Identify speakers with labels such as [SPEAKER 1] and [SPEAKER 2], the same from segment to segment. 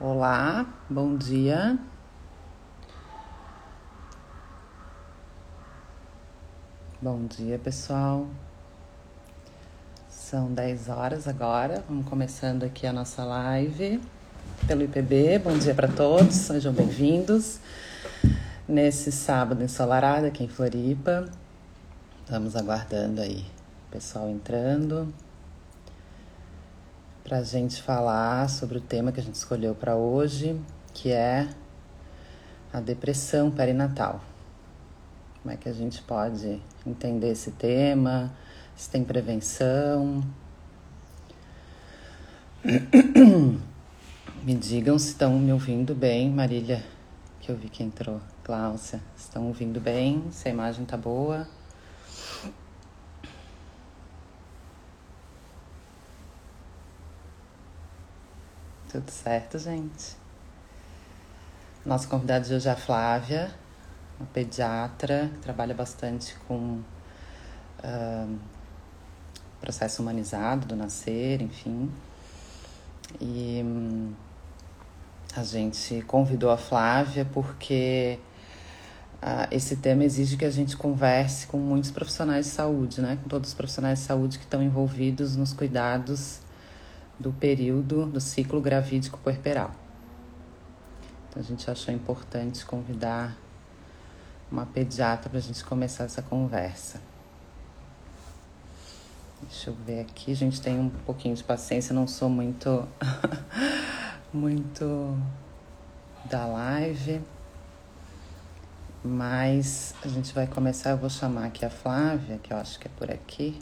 [SPEAKER 1] Olá, bom dia. Bom dia, pessoal. São 10 horas agora. Vamos começando aqui a nossa live pelo IPB. Bom dia para todos, sejam bem-vindos. Nesse sábado ensolarado aqui em Floripa. Estamos aguardando aí o pessoal entrando para a gente falar sobre o tema que a gente escolheu para hoje, que é a depressão perinatal. Como é que a gente pode entender esse tema? Se tem prevenção? Me digam se estão me ouvindo bem, Marília, que eu vi que entrou. Cláudia, estão ouvindo bem? Se a imagem tá boa? Tudo certo, gente? Nossa convidada de hoje é a Flávia, uma pediatra que trabalha bastante com uh, processo humanizado do nascer, enfim. E um, a gente convidou a Flávia porque uh, esse tema exige que a gente converse com muitos profissionais de saúde, né? Com todos os profissionais de saúde que estão envolvidos nos cuidados do período do ciclo gravídico puerperal. Então a gente achou importante convidar uma pediatra para a gente começar essa conversa. Deixa eu ver aqui, a gente tem um pouquinho de paciência, não sou muito muito da live, mas a gente vai começar, eu vou chamar aqui a Flávia, que eu acho que é por aqui,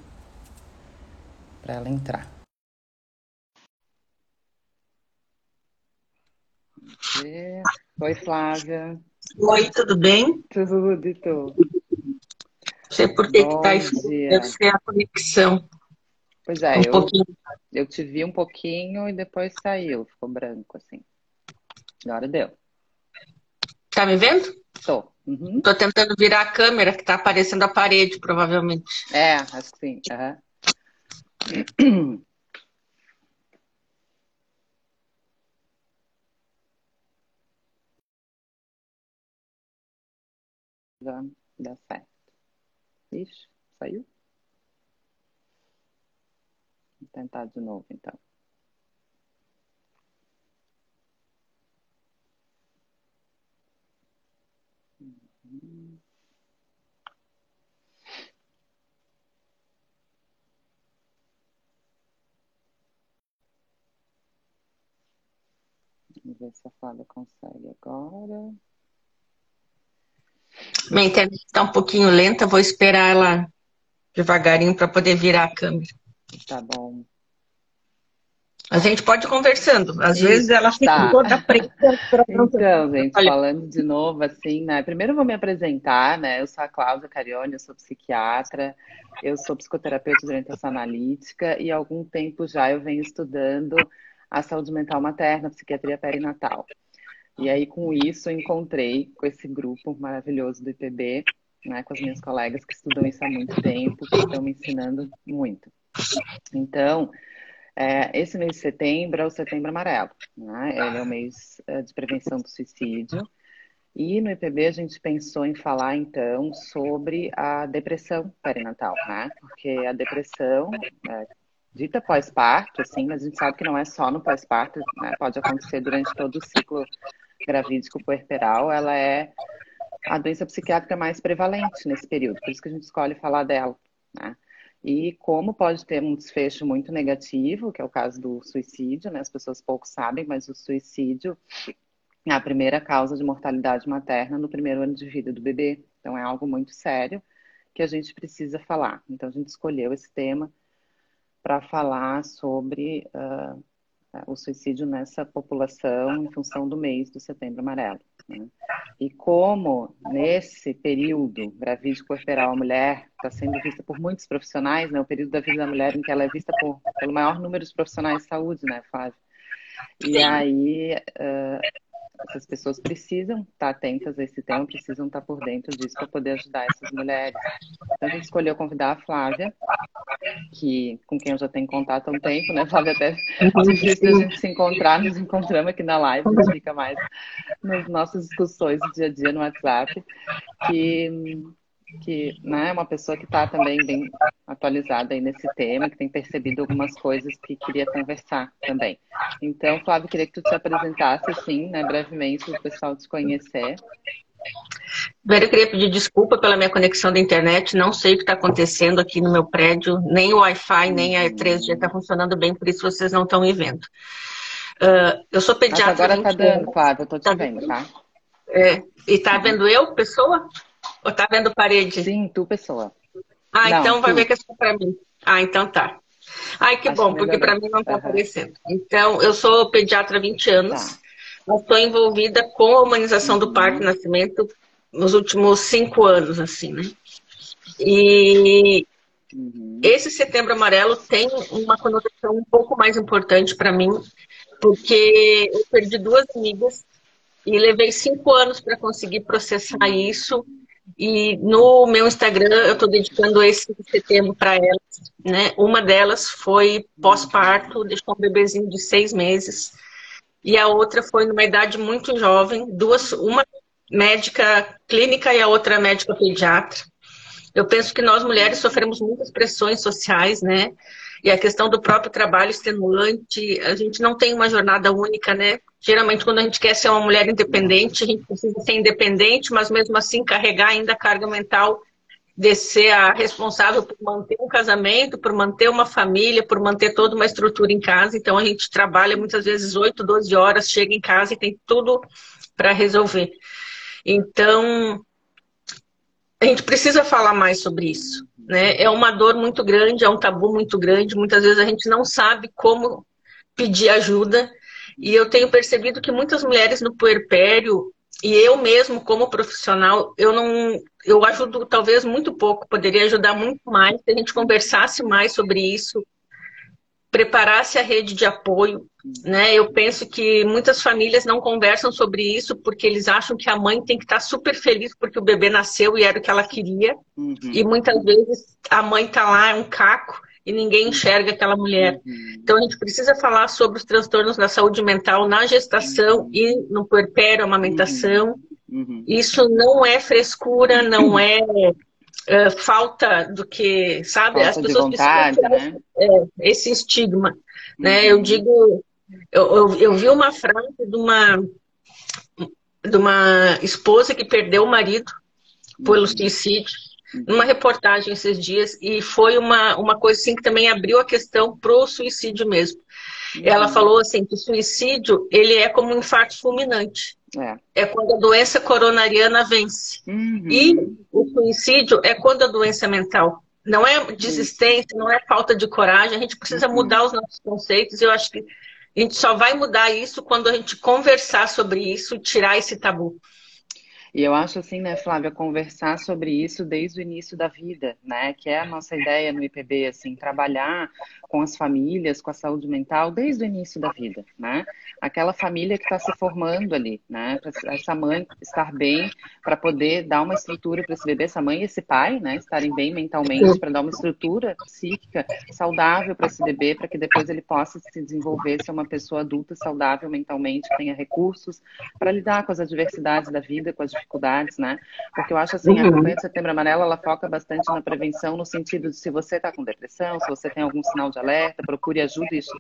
[SPEAKER 1] para ela entrar. Oi, Flávia.
[SPEAKER 2] Oi, tudo bem?
[SPEAKER 1] Tudo, e tu?
[SPEAKER 2] Não sei por que está ser a conexão.
[SPEAKER 1] Pois é, um eu, pouquinho. eu te vi um pouquinho e depois saiu, ficou branco assim. Agora deu.
[SPEAKER 2] Tá me vendo?
[SPEAKER 1] Tô. Uhum.
[SPEAKER 2] Tô tentando virar a câmera que tá aparecendo a parede, provavelmente.
[SPEAKER 1] É, acho que sim. Uhum. Já dá certo. Ixi, saiu? Vou tentar de novo, então. Uhum. Vamos ver se a Flávia consegue agora.
[SPEAKER 2] Minha internet está um pouquinho lenta, vou esperar ela devagarinho para poder virar a câmera.
[SPEAKER 1] Tá bom.
[SPEAKER 2] A gente pode ir conversando. Às Isso, vezes ela fica tá. toda preta.
[SPEAKER 1] então, gente, falando de novo, assim, né? Primeiro eu vou me apresentar, né? Eu sou a Cláudia Carione, eu sou psiquiatra, eu sou psicoterapeuta de orientação analítica e há algum tempo já eu venho estudando a saúde mental materna, psiquiatria perinatal. E aí, com isso, eu encontrei com esse grupo maravilhoso do IPB, né, com as minhas colegas que estudam isso há muito tempo, que estão me ensinando muito. Então, é, esse mês de setembro é o Setembro Amarelo, né? Ele é o mês é, de prevenção do suicídio. E no IPB a gente pensou em falar então sobre a depressão perinatal, né? Porque a depressão é, dita pós-parto, assim, mas a gente sabe que não é só no pós-parto, né? Pode acontecer durante todo o ciclo gravídico puerperal, ela é a doença psiquiátrica mais prevalente nesse período, por isso que a gente escolhe falar dela, né? E como pode ter um desfecho muito negativo, que é o caso do suicídio, né? As pessoas pouco sabem, mas o suicídio é a primeira causa de mortalidade materna no primeiro ano de vida do bebê. Então é algo muito sério que a gente precisa falar. Então a gente escolheu esse tema para falar sobre uh, o suicídio nessa população em função do mês do Setembro Amarelo. Né? E como nesse período gravídico puerperal a mulher está sendo vista por muitos profissionais, né? O período da vida da mulher em que ela é vista por, pelo maior número de profissionais de saúde, né, Flávia? E aí uh, essas pessoas precisam estar atentas a esse tema, precisam estar por dentro disso para poder ajudar essas mulheres. Então a gente escolheu convidar a Flávia, que com quem eu já tenho contato há um tempo, né, Flávia? Até difícil a gente se encontrar, nos encontramos aqui na live, a gente fica mais nas nossas discussões do dia a dia no WhatsApp, que que né, é uma pessoa que está também bem atualizada aí nesse tema, que tem percebido algumas coisas que queria conversar também. Então, Flávio, queria que tu te apresentasse, assim, né, brevemente, para o pessoal te conhecer.
[SPEAKER 2] Primeiro, eu queria pedir desculpa pela minha conexão da internet. Não sei o que está acontecendo aqui no meu prédio. Nem o Wi-Fi, nem a 3G está funcionando bem, por isso vocês não estão me vendo. Uh, eu sou pediatra.
[SPEAKER 1] Mas agora está dando, Flávio, eu estou te tá vendo, tá?
[SPEAKER 2] É, e está vendo eu, pessoa? Ou tá vendo parede?
[SPEAKER 1] Sim, tu, pessoa.
[SPEAKER 2] Ah, não, então tu. vai ver que é só para mim. Ah, então tá. Ai, que Acho bom, porque para mim não está uhum. aparecendo. Então, eu sou pediatra há 20 anos. Tá. Estou envolvida com a humanização do parto e uhum. nascimento nos últimos cinco anos, assim, né? E uhum. esse setembro amarelo tem uma conotação um pouco mais importante para mim, porque eu perdi duas amigas e levei cinco anos para conseguir processar isso e no meu Instagram eu estou dedicando esse setembro para elas. Né? Uma delas foi pós-parto, deixou um bebezinho de seis meses. E a outra foi numa idade muito jovem, duas, uma médica clínica e a outra médica pediatra. Eu penso que nós mulheres sofremos muitas pressões sociais, né? E a questão do próprio trabalho extenuante, a gente não tem uma jornada única, né? Geralmente, quando a gente quer ser uma mulher independente, a gente precisa ser independente, mas mesmo assim carregar ainda a carga mental de ser a responsável por manter um casamento, por manter uma família, por manter toda uma estrutura em casa. Então, a gente trabalha muitas vezes 8, 12 horas, chega em casa e tem tudo para resolver. Então, a gente precisa falar mais sobre isso. Né? É uma dor muito grande, é um tabu muito grande. Muitas vezes a gente não sabe como pedir ajuda. E eu tenho percebido que muitas mulheres no puerpério, e eu mesmo como profissional, eu não, eu ajudo talvez muito pouco, poderia ajudar muito mais se a gente conversasse mais sobre isso, preparasse a rede de apoio. Né? Eu penso que muitas famílias não conversam sobre isso porque eles acham que a mãe tem que estar super feliz porque o bebê nasceu e era o que ela queria. Uhum. E muitas vezes a mãe está lá, é um caco, e ninguém enxerga aquela mulher. Uhum. Então a gente precisa falar sobre os transtornos da saúde mental na gestação e no puerpério, amamentação. Uhum. Isso não é frescura, não é uh, falta do que, sabe?
[SPEAKER 1] Falta As pessoas vontade, né?
[SPEAKER 2] é, esse estigma. Uhum. Né? Eu digo, eu, eu, eu, vi uma frase de uma, de uma esposa que perdeu o marido pelo uhum. suicídio, numa reportagem esses dias, e foi uma, uma coisa assim que também abriu a questão pro suicídio mesmo. Uhum. Ela falou assim que o suicídio ele é como um infarto fulminante. É. é quando a doença coronariana vence. Uhum. E o suicídio é quando a doença é mental. Não é desistência, não é falta de coragem. A gente precisa uhum. mudar os nossos conceitos. Eu acho que a gente só vai mudar isso quando a gente conversar sobre isso, tirar esse tabu.
[SPEAKER 1] E eu acho assim, né, Flávia, conversar sobre isso desde o início da vida, né? Que é a nossa ideia no IPB, assim, trabalhar com as famílias, com a saúde mental desde o início da vida, né? Aquela família que está se formando ali, né? Para essa mãe estar bem, para poder dar uma estrutura para esse bebê, essa mãe e esse pai, né? Estarem bem mentalmente, para dar uma estrutura psíquica saudável para esse bebê, para que depois ele possa se desenvolver, ser uma pessoa adulta saudável mentalmente, que tenha recursos para lidar com as adversidades da vida, com as dificuldades, né? Porque eu acho assim, a uhum. campanha de Setembro Amarelo, ela foca bastante na prevenção, no sentido de se você está com depressão, se você tem algum sinal de alerta, procure ajuda, isso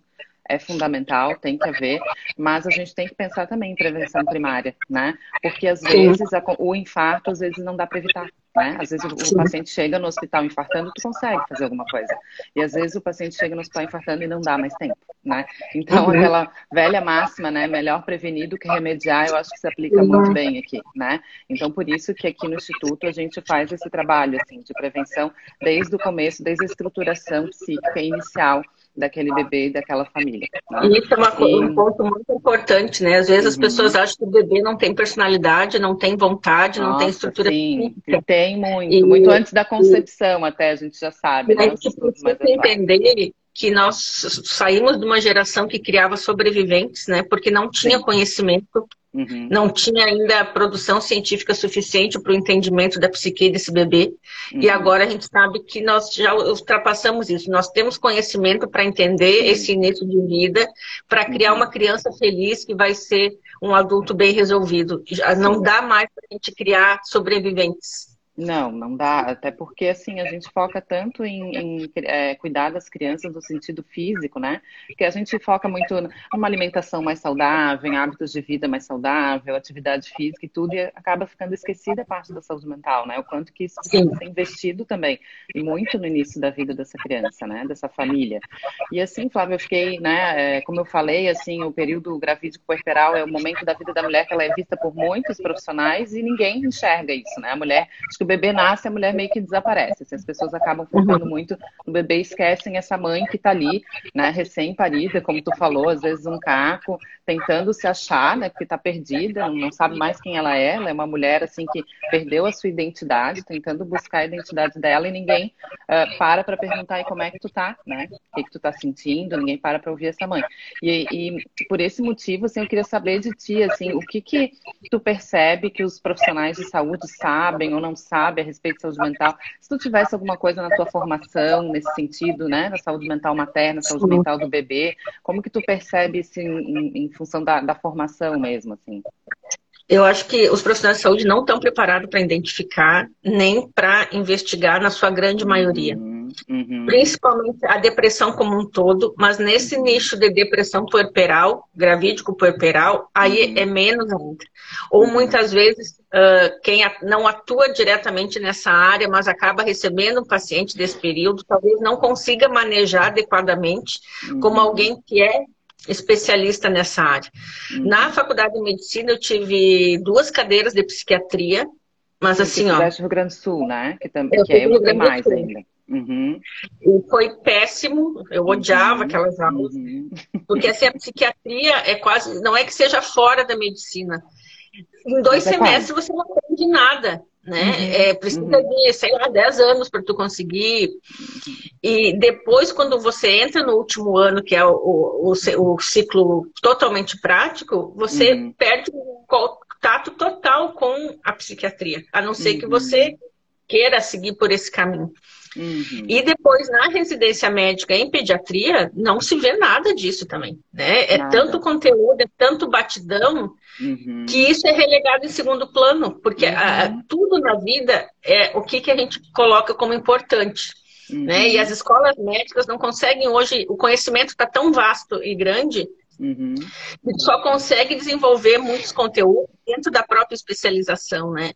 [SPEAKER 1] é fundamental, tem que haver, mas a gente tem que pensar também em prevenção primária, né? Porque às vezes a, o infarto, às vezes não dá para evitar, né? Às vezes o, o, paciente chega no hospital infartando, tu consegue fazer alguma coisa. E às vezes o paciente chega no hospital infartando e não dá mais tempo, né? Então uhum. aquela velha máxima, né? Melhor prevenir do que remediar, eu acho que se aplica uhum. muito bem aqui, né? Então por isso que aqui no Instituto a gente faz esse trabalho, assim, de prevenção desde o começo, desde a estruturação psíquica inicial daquele bebê e daquela família.
[SPEAKER 2] Né? Isso é uma, e... um ponto muito importante, né? Às vezes uhum. as pessoas acham que o bebê não tem personalidade, não tem vontade, Nossa, não tem estrutura
[SPEAKER 1] sim. E tem muito, e... muito antes da concepção e... até, a gente já sabe.
[SPEAKER 2] Né? A gente precisa entender que nós saímos de uma geração que criava sobreviventes, né? Porque não tinha sim. conhecimento Uhum. Não tinha ainda produção científica suficiente para o entendimento da psique desse bebê. Uhum. E agora a gente sabe que nós já ultrapassamos isso. Nós temos conhecimento para entender esse início de vida, para criar uhum. uma criança feliz que vai ser um adulto bem resolvido. Não dá mais para a gente criar sobreviventes.
[SPEAKER 1] Não, não dá, até porque assim a gente foca tanto em, em é, cuidar das crianças no sentido físico, né? Que a gente foca muito numa alimentação mais saudável, em hábitos de vida mais saudável, atividade física e tudo, e acaba ficando esquecida a parte da saúde mental, né? O quanto que isso precisa ser investido também, muito no início da vida dessa criança, né? Dessa família. E assim, Flávia, eu fiquei, né? É, como eu falei, assim, o período gravídico puerperal é o momento da vida da mulher que ela é vista por muitos profissionais e ninguém enxerga isso, né? A mulher que o bebê nasce, a mulher meio que desaparece. Assim, as pessoas acabam focando muito no bebê e esquecem essa mãe que está ali, né, recém-parida, como tu falou, às vezes um caco, tentando se achar, né, porque está perdida, não sabe mais quem ela é. Ela é uma mulher assim que perdeu a sua identidade, tentando buscar a identidade dela e ninguém uh, para para perguntar aí como é que tu tá, né? O que, que tu tá sentindo? Ninguém para para ouvir essa mãe. E, e por esse motivo, assim, eu queria saber de ti, assim, o que que tu percebe que os profissionais de saúde sabem ou não sabem sabe a respeito de saúde mental. Se tu tivesse alguma coisa na tua formação nesse sentido, né, na saúde mental materna, saúde mental do bebê, como que tu percebe isso em, em função da, da formação mesmo, assim?
[SPEAKER 2] Eu acho que os profissionais de saúde não estão preparados para identificar nem para investigar na sua grande maioria. Uhum. Uhum. Principalmente a depressão como um todo, mas nesse nicho de depressão puerperal, gravídico puerperal, aí uhum. é menos ainda. Ou uhum. muitas vezes uh, quem não atua diretamente nessa área, mas acaba recebendo um paciente desse período, talvez não consiga manejar adequadamente como uhum. alguém que é especialista nessa área. Uhum. Na faculdade de medicina eu tive duas cadeiras de psiquiatria, mas assim, ó.
[SPEAKER 1] Rio Grande do Sul, né? Que, também, que é o mais ainda.
[SPEAKER 2] Uhum. E foi péssimo, eu odiava uhum. aquelas aulas, uhum. porque assim, a psiquiatria é quase, não é que seja fora da medicina. Em dois é semestres você não aprende nada, né? Uhum. É, precisa uhum. de, sei lá, 10 anos para tu conseguir. E depois, quando você entra no último ano, que é o, o, o ciclo totalmente prático, você uhum. perde o contato total com a psiquiatria, a não ser que você queira seguir por esse caminho. Uhum. E depois, na residência médica em pediatria, não se vê nada disso também. Né? É tanto conteúdo, é tanto batidão, uhum. que isso é relegado em segundo plano, porque uhum. a, tudo na vida é o que, que a gente coloca como importante. Né? E uhum. as escolas médicas não conseguem hoje, o conhecimento está tão vasto e grande Uhum. só consegue desenvolver muitos conteúdos dentro da própria especialização, né?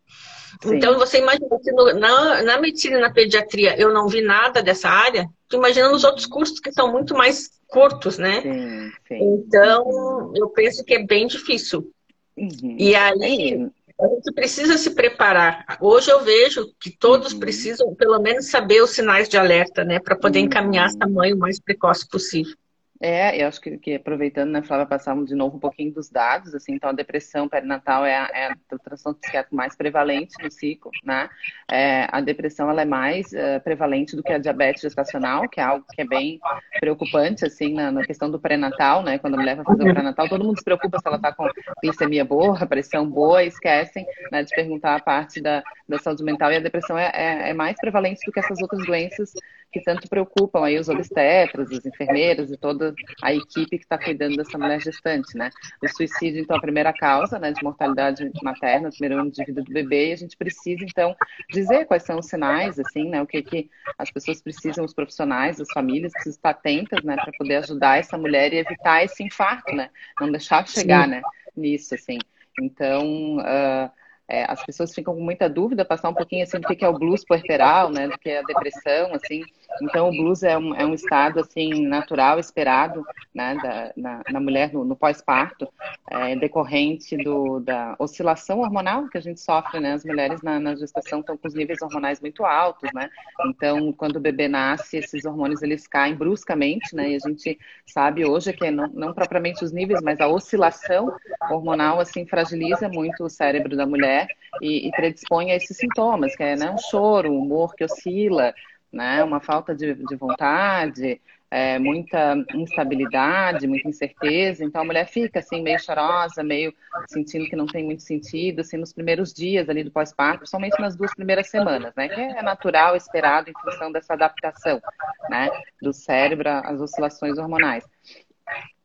[SPEAKER 2] Sim. Então, você imagina que no, na, na medicina e na pediatria eu não vi nada dessa área, tu imagina nos outros cursos que são muito mais curtos, né? Sim, sim. Então, eu penso que é bem difícil. Uhum. E aí, a gente precisa se preparar. Hoje eu vejo que todos uhum. precisam, pelo menos, saber os sinais de alerta, né? Para poder uhum. encaminhar essa mãe o mais precoce possível.
[SPEAKER 1] É, eu acho que, que aproveitando, né, Flávia, passamos de novo um pouquinho dos dados, assim, então a depressão perinatal é a, é a transtorno psiquiátrico mais prevalente no ciclo, né? É, a depressão, ela é mais uh, prevalente do que a diabetes gestacional, que é algo que é bem preocupante, assim, na, na questão do pré-natal, né? Quando a mulher vai fazer o pré-natal, todo mundo se preocupa se ela tá com glicemia boa, pressão boa, esquecem, né, de perguntar a parte da, da saúde mental, e a depressão é, é, é mais prevalente do que essas outras doenças que tanto preocupam aí os obstetras, os enfermeiros e toda a equipe que está cuidando dessa mulher gestante, né? O suicídio, então, é a primeira causa, né, de mortalidade materna, o primeiro ano de vida do bebê, e a gente precisa, então, dizer quais são os sinais, assim, né, o que que as pessoas precisam, os profissionais, as famílias precisam estar atentas, né, para poder ajudar essa mulher e evitar esse infarto, né? Não deixar chegar, Sim. né, nisso, assim. Então, uh, é, as pessoas ficam com muita dúvida, passar um pouquinho assim do que é o blues puerperal, né, do que é a depressão, assim. Então, o blues é um, é um estado, assim, natural, esperado, né, da, na, na mulher no, no pós-parto, é, decorrente do, da oscilação hormonal que a gente sofre, né, as mulheres na, na gestação estão com os níveis hormonais muito altos, né, então, quando o bebê nasce, esses hormônios, eles caem bruscamente, né, e a gente sabe hoje que não, não propriamente os níveis, mas a oscilação hormonal, assim, fragiliza muito o cérebro da mulher, e, e predispõe a esses sintomas, que é né, um choro, um humor que oscila, né, uma falta de, de vontade, é, muita instabilidade, muita incerteza, então a mulher fica assim meio chorosa, meio sentindo que não tem muito sentido, assim, nos primeiros dias ali do pós-parto, principalmente nas duas primeiras semanas, né, que é natural, esperado em função dessa adaptação, né, do cérebro às oscilações hormonais.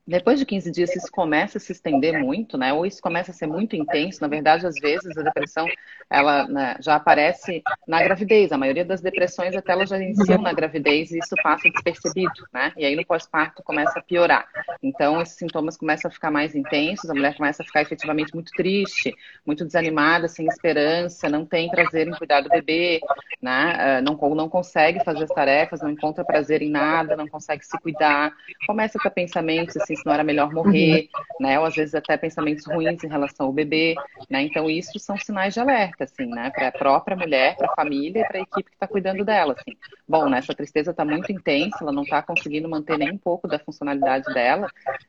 [SPEAKER 1] Depois de 15 dias, isso começa a se estender muito, né? Ou isso começa a ser muito intenso. Na verdade, às vezes, a depressão ela né, já aparece na gravidez. A maioria das depressões até elas já iniciam na gravidez e isso passa despercebido, né? E aí no pós-parto começa a piorar. Então, esses sintomas começam a ficar mais intensos, a mulher começa a ficar efetivamente muito triste, muito desanimada, sem esperança, não tem prazer em cuidar do bebê, né? Ah, não, não consegue fazer as tarefas, não encontra prazer em nada, não consegue se cuidar. Começa a ter pensamentos se não era melhor morrer, uhum. né? Ou às vezes até pensamentos ruins em relação ao bebê, né? Então isso são sinais de alerta, assim, né? Para a própria mulher, para a família e para a equipe que está cuidando dela, assim. Bom, né? Essa tristeza está muito intensa, ela não está conseguindo manter nem um pouco da funcionalidade dela,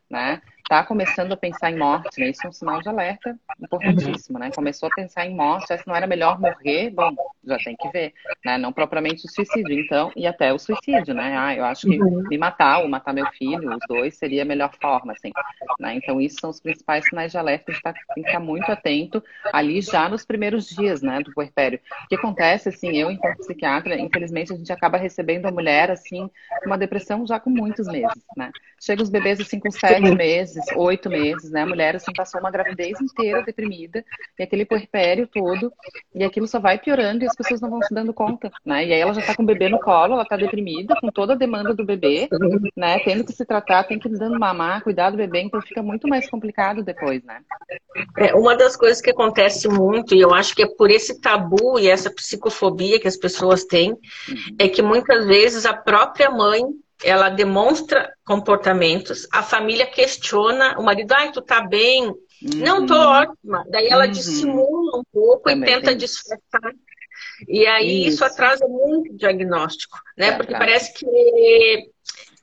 [SPEAKER 1] né? Está começando a pensar em morte, né? Isso é um sinal de alerta importantíssimo, né? Começou a pensar em morte, se não era melhor morrer, bom, já tem que ver, né? Não propriamente o suicídio, então, e até o suicídio, né? Ah, eu acho que uhum. me matar ou matar meu filho, os dois, seria a melhor forma, assim, né? Então, isso são os principais sinais de alerta, a gente tá, tem que estar muito atento ali já nos primeiros dias, né, do puerpério. O que acontece, assim, eu, enquanto psiquiatra, infelizmente, a gente acaba recebendo a mulher, assim, uma depressão já com muitos meses, né? Chega os bebês, assim, com sete meses, meses, oito meses, né? A mulher, assim, passou uma gravidez inteira deprimida, e aquele puerpério todo, e aquilo só vai piorando e as pessoas não vão se dando conta, né? E aí ela já tá com o bebê no colo, ela tá deprimida, com toda a demanda do bebê, né? Tendo que se tratar, tem que ir dando mamar, cuidar do bebê, então fica muito mais complicado depois, né?
[SPEAKER 2] É, uma das coisas que acontece muito, e eu acho que é por esse tabu e essa psicofobia que as pessoas têm, uhum. é que muitas vezes a própria mãe ela demonstra comportamentos, a família questiona, o marido, ai, tu tá bem? Uhum. Não, tô ótima. Daí ela uhum. dissimula um pouco Também e tenta disfarçar. E aí isso. isso. atrasa muito o diagnóstico, né? É, Porque parece que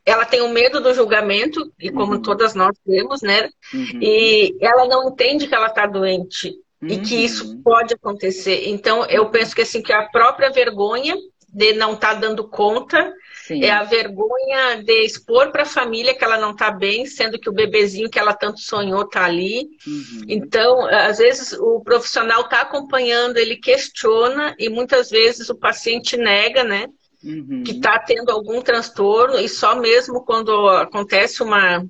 [SPEAKER 2] ela tem o um medo do julgamento, e como uhum. todas nós temos, né? Uhum. E ela não entende que ela está doente e que isso uhum. pode acontecer. Então, eu penso que assim que a própria vergonha de não estar tá dando conta Sim. É a vergonha de expor para a família que ela não está bem, sendo que o bebezinho que ela tanto sonhou está ali. Uhum. Então, às vezes o profissional está acompanhando, ele questiona e muitas vezes o paciente nega, né? Uhum. Que está tendo algum transtorno e só mesmo quando acontece uma,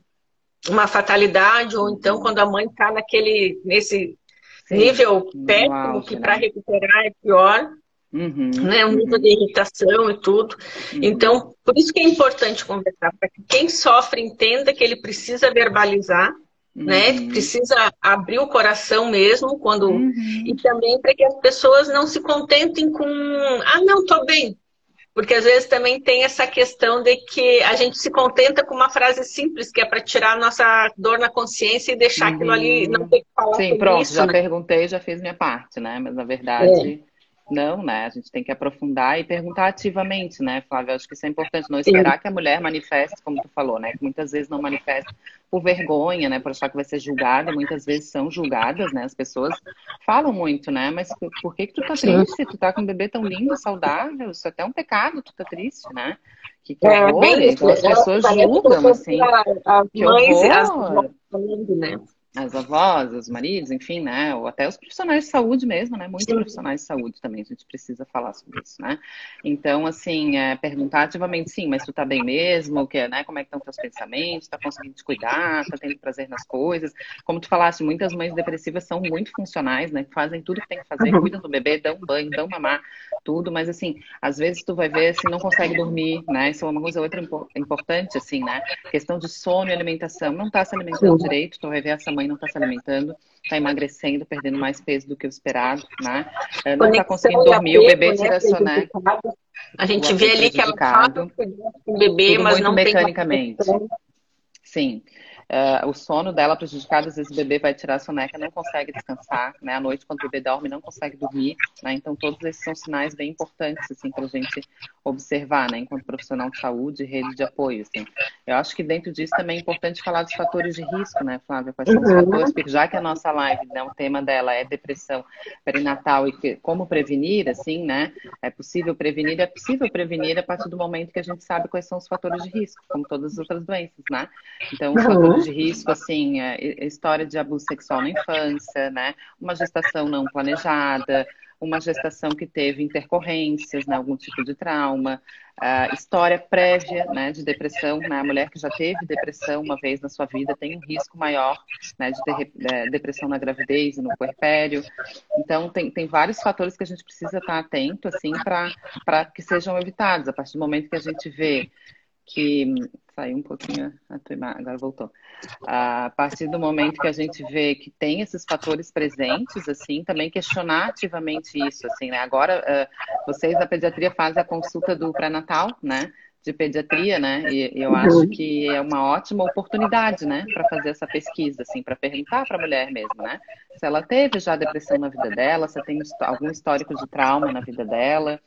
[SPEAKER 2] uma fatalidade ou então quando a mãe está naquele nesse Sim. nível péssimo que para né? recuperar é pior. Uhum, né? Um nível uhum. de irritação e tudo. Uhum. Então, por isso que é importante conversar, para que quem sofre entenda que ele precisa verbalizar, né? uhum. né? Precisa abrir o coração mesmo quando. Uhum. E também para que as pessoas não se contentem com ah, não, tô bem. Porque às vezes também tem essa questão de que a gente se contenta com uma frase simples, que é para tirar a nossa dor na consciência e deixar aquilo ali, não ter que falar
[SPEAKER 1] Sim, pronto, isso, já né? perguntei, já fiz minha parte, né? Mas na verdade. É não, né? A gente tem que aprofundar e perguntar ativamente, né, Flávia? Acho que isso é importante, não esperar Sim. que a mulher manifeste, como tu falou, né? Que muitas vezes não manifesta por vergonha, né? Por achar que vai ser julgada, muitas vezes são julgadas, né? As pessoas falam muito, né? Mas por que que tu tá triste? Tu tá com um bebê tão lindo, saudável? Isso é até um pecado, tu tá triste, né? Que, que
[SPEAKER 2] é, horror, bem, então as pessoas julgam, assim. As mães, as né?
[SPEAKER 1] As avós, os maridos, enfim, né? Ou até os profissionais de saúde mesmo, né? Muitos Sim. profissionais de saúde também, a gente precisa falar sobre isso, né? Então, assim, é, perguntar ativamente, sim, mas tu tá bem mesmo? Que, né? Como é que estão teus pensamentos? Tá conseguindo te cuidar? Tá tendo prazer nas coisas? Como tu falaste, muitas mães depressivas são muito funcionais, né? Fazem tudo que tem que fazer, uhum. cuidam do bebê, dão banho, dão mamar, tudo, mas assim, às vezes tu vai ver, assim, não consegue dormir, né? Isso é uma coisa outra importante, assim, né? Questão de sono e alimentação, não tá se alimentando direito, tu vai ver essa mãe não está se alimentando, está emagrecendo, perdendo mais peso do que o esperado, né? Eh, não está conseguindo dormir, o bebê tira né, sua, né?
[SPEAKER 2] A gente vê ali que ela fala com o bebê, Tudo mas não
[SPEAKER 1] mecanicamente. Tem Sim. Uh, o sono dela prejudicado, às vezes o bebê vai tirar a soneca, não consegue descansar, né? À noite, quando o bebê dorme, não consegue dormir, né? Então, todos esses são sinais bem importantes, assim, para a gente observar, né? Enquanto profissional de saúde, rede de apoio, assim. Eu acho que dentro disso também é importante falar dos fatores de risco, né, Flávia? Quais são os uhum. fatores? Porque já que a nossa live, né, o tema dela é depressão perinatal e que, como prevenir, assim, né? É possível prevenir, é possível prevenir a partir do momento que a gente sabe quais são os fatores de risco, como todas as outras doenças, né? Então, os fatores de risco, assim, é história de abuso sexual na infância, né? Uma gestação não planejada, uma gestação que teve intercorrências, né, algum tipo de trauma, história prévia né, de depressão, né, a mulher que já teve depressão uma vez na sua vida tem um risco maior né, de ter é, depressão na gravidez e no puerpério. Então, tem, tem vários fatores que a gente precisa estar atento assim, para que sejam evitados. A partir do momento que a gente vê que saiu um pouquinho agora voltou. A partir do momento que a gente vê que tem esses fatores presentes, assim, também questionar ativamente isso, assim, né? Agora, vocês da pediatria fazem a consulta do pré-natal, né? de pediatria, né? E eu acho que é uma ótima oportunidade, né, para fazer essa pesquisa, assim, para perguntar para a mulher mesmo, né? Se ela teve já depressão na vida dela, se tem algum histórico de trauma na vida dela,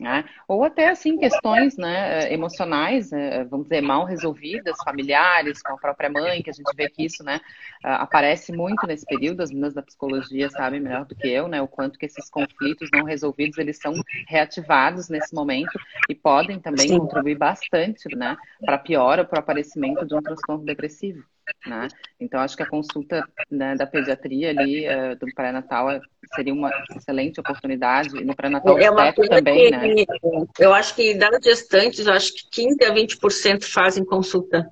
[SPEAKER 1] né? Ou até, assim, questões, né, emocionais, eh, vamos dizer, mal resolvidas, familiares, com a própria mãe, que a gente vê que isso, né, aparece muito nesse período, as meninas da psicologia sabem melhor do que eu, né, o quanto que esses conflitos não resolvidos, eles são reativados nesse momento e podem também Sim. contribuir bastante, né, para piora, para o aparecimento de um transtorno depressivo. Né? Então, acho que a consulta né, da pediatria ali, uh, do pré-natal, é, seria uma excelente oportunidade. E no pré-natal
[SPEAKER 2] é uma também, que, né? Eu acho que das gestantes, eu acho que 15 a 20% fazem consulta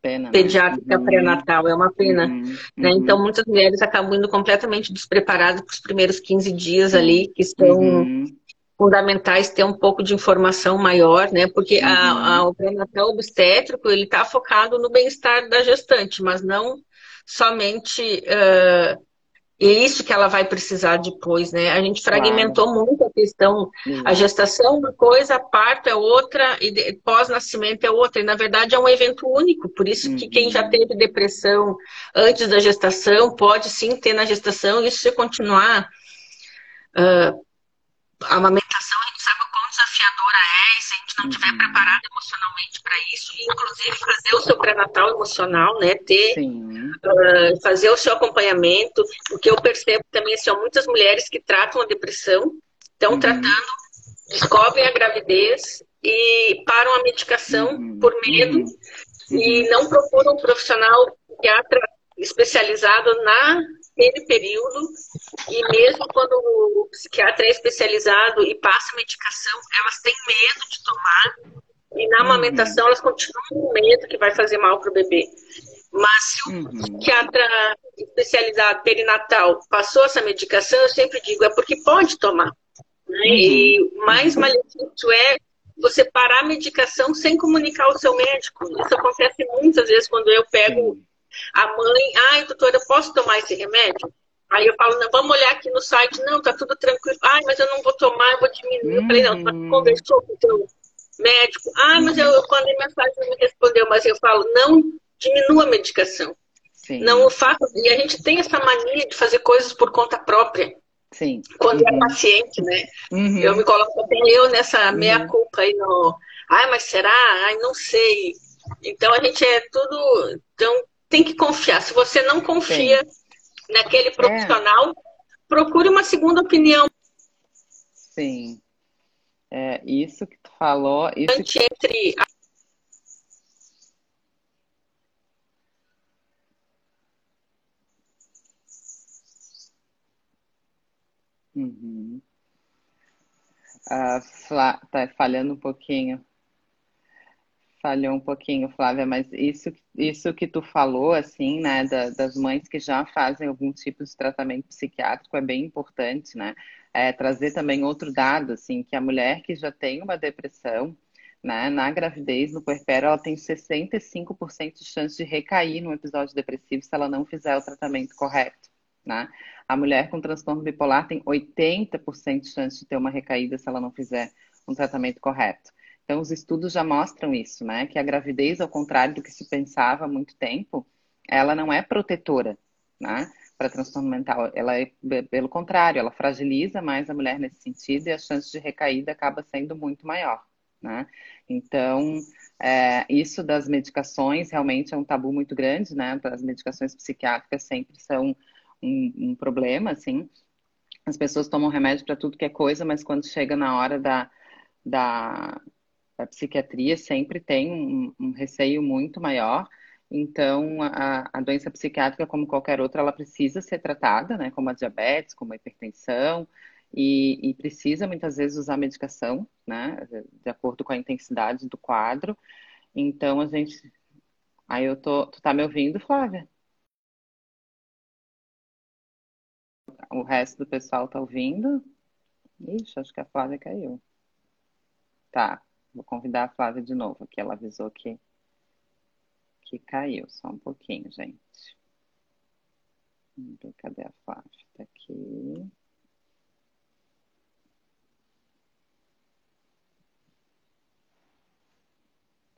[SPEAKER 2] pena, né? pediátrica uhum. pré-natal, é uma pena. Uhum. Né? Então, uhum. muitas mulheres acabam indo completamente despreparadas para os primeiros 15 dias ali, que são uhum fundamentais ter um pouco de informação maior, né? Porque uhum. a, a, o pré-natal obstétrico ele está focado no bem-estar da gestante, mas não somente uh, isso que ela vai precisar depois, né? A gente fragmentou claro. muito a questão, uhum. a gestação é uma coisa, a parto é outra e pós-nascimento é outra. E na verdade é um evento único, por isso uhum. que quem já uhum. teve depressão antes da gestação pode sim ter na gestação. Isso se continuar uh, a amamentação, a gente sabe o quão desafiadora é, e se a gente não estiver uhum. preparado emocionalmente para isso, e inclusive fazer o seu pré-natal emocional, né? Ter, uh, fazer o seu acompanhamento, o que eu percebo também são assim, muitas mulheres que tratam a depressão, estão uhum. tratando, descobrem a gravidez e param a medicação uhum. por medo uhum. e não procuram um profissional psiquiatra especializado na naquele período, e mesmo quando o psiquiatra é especializado e passa medicação, elas têm medo de tomar, e na amamentação elas continuam com medo que vai fazer mal para o bebê. Mas se o uhum. psiquiatra especializado perinatal passou essa medicação, eu sempre digo, é porque pode tomar. Né? Uhum. E mais uhum. maledito é você parar a medicação sem comunicar ao seu médico. Isso acontece muitas vezes quando eu pego a mãe, ai, doutora, posso tomar esse remédio? Aí eu falo, não, vamos olhar aqui no site, não, tá tudo tranquilo. Ai, mas eu não vou tomar, eu vou diminuir. Eu falei, não, tu conversou com o teu médico. Ai, mas eu, eu mandei mensagem, não me respondeu. Mas eu falo, não diminua a medicação. Sim. Não faça. E a gente tem essa mania de fazer coisas por conta própria.
[SPEAKER 1] Sim.
[SPEAKER 2] Quando é uhum. é paciente, né? Uhum. Eu me coloco até eu nessa uhum. aí no. Ai, mas será? Ai, não sei. Então a gente é tudo. Então, tem que confiar. Se você não confia Sim. naquele profissional, é. procure uma segunda opinião.
[SPEAKER 1] Sim. É, isso que tu falou. Isso que...
[SPEAKER 2] Entre
[SPEAKER 1] Uhum. Ah, tá falhando um pouquinho. Falhou um pouquinho, Flávia, mas isso, isso que tu falou, assim, né, da, das mães que já fazem algum tipo de tratamento psiquiátrico é bem importante, né? É, trazer também outro dado, assim, que a mulher que já tem uma depressão, né, na gravidez, no puerpério, ela tem 65% de chance de recair num episódio depressivo se ela não fizer o tratamento correto, né? A mulher com transtorno bipolar tem 80% de chance de ter uma recaída se ela não fizer um tratamento correto. Então, os estudos já mostram isso, né? Que a gravidez, ao contrário do que se pensava há muito tempo, ela não é protetora, né? Para transtorno mental, ela é pelo contrário, ela fragiliza mais a mulher nesse sentido e a chance de recaída acaba sendo muito maior, né? Então, é, isso das medicações realmente é um tabu muito grande, né? As medicações psiquiátricas sempre são um, um problema, assim. As pessoas tomam remédio para tudo que é coisa, mas quando chega na hora da, da, da psiquiatria, sempre tem um, um, receio muito maior. Então, a, a doença psiquiátrica, como qualquer outra, ela precisa ser tratada, né? Como a diabetes, como a hipertensão, e, e, precisa muitas vezes usar medicação, né, de acordo com a intensidade do quadro. Então a gente. Aí eu tô. Tu tá me ouvindo, Flávia? O resto do pessoal tá ouvindo? Ixi, acho que a Flávia caiu. Tá, vou convidar a Flávia de novo, que ela avisou que, que caiu. Só um pouquinho, gente. Cadê a Flávia? Tá aqui.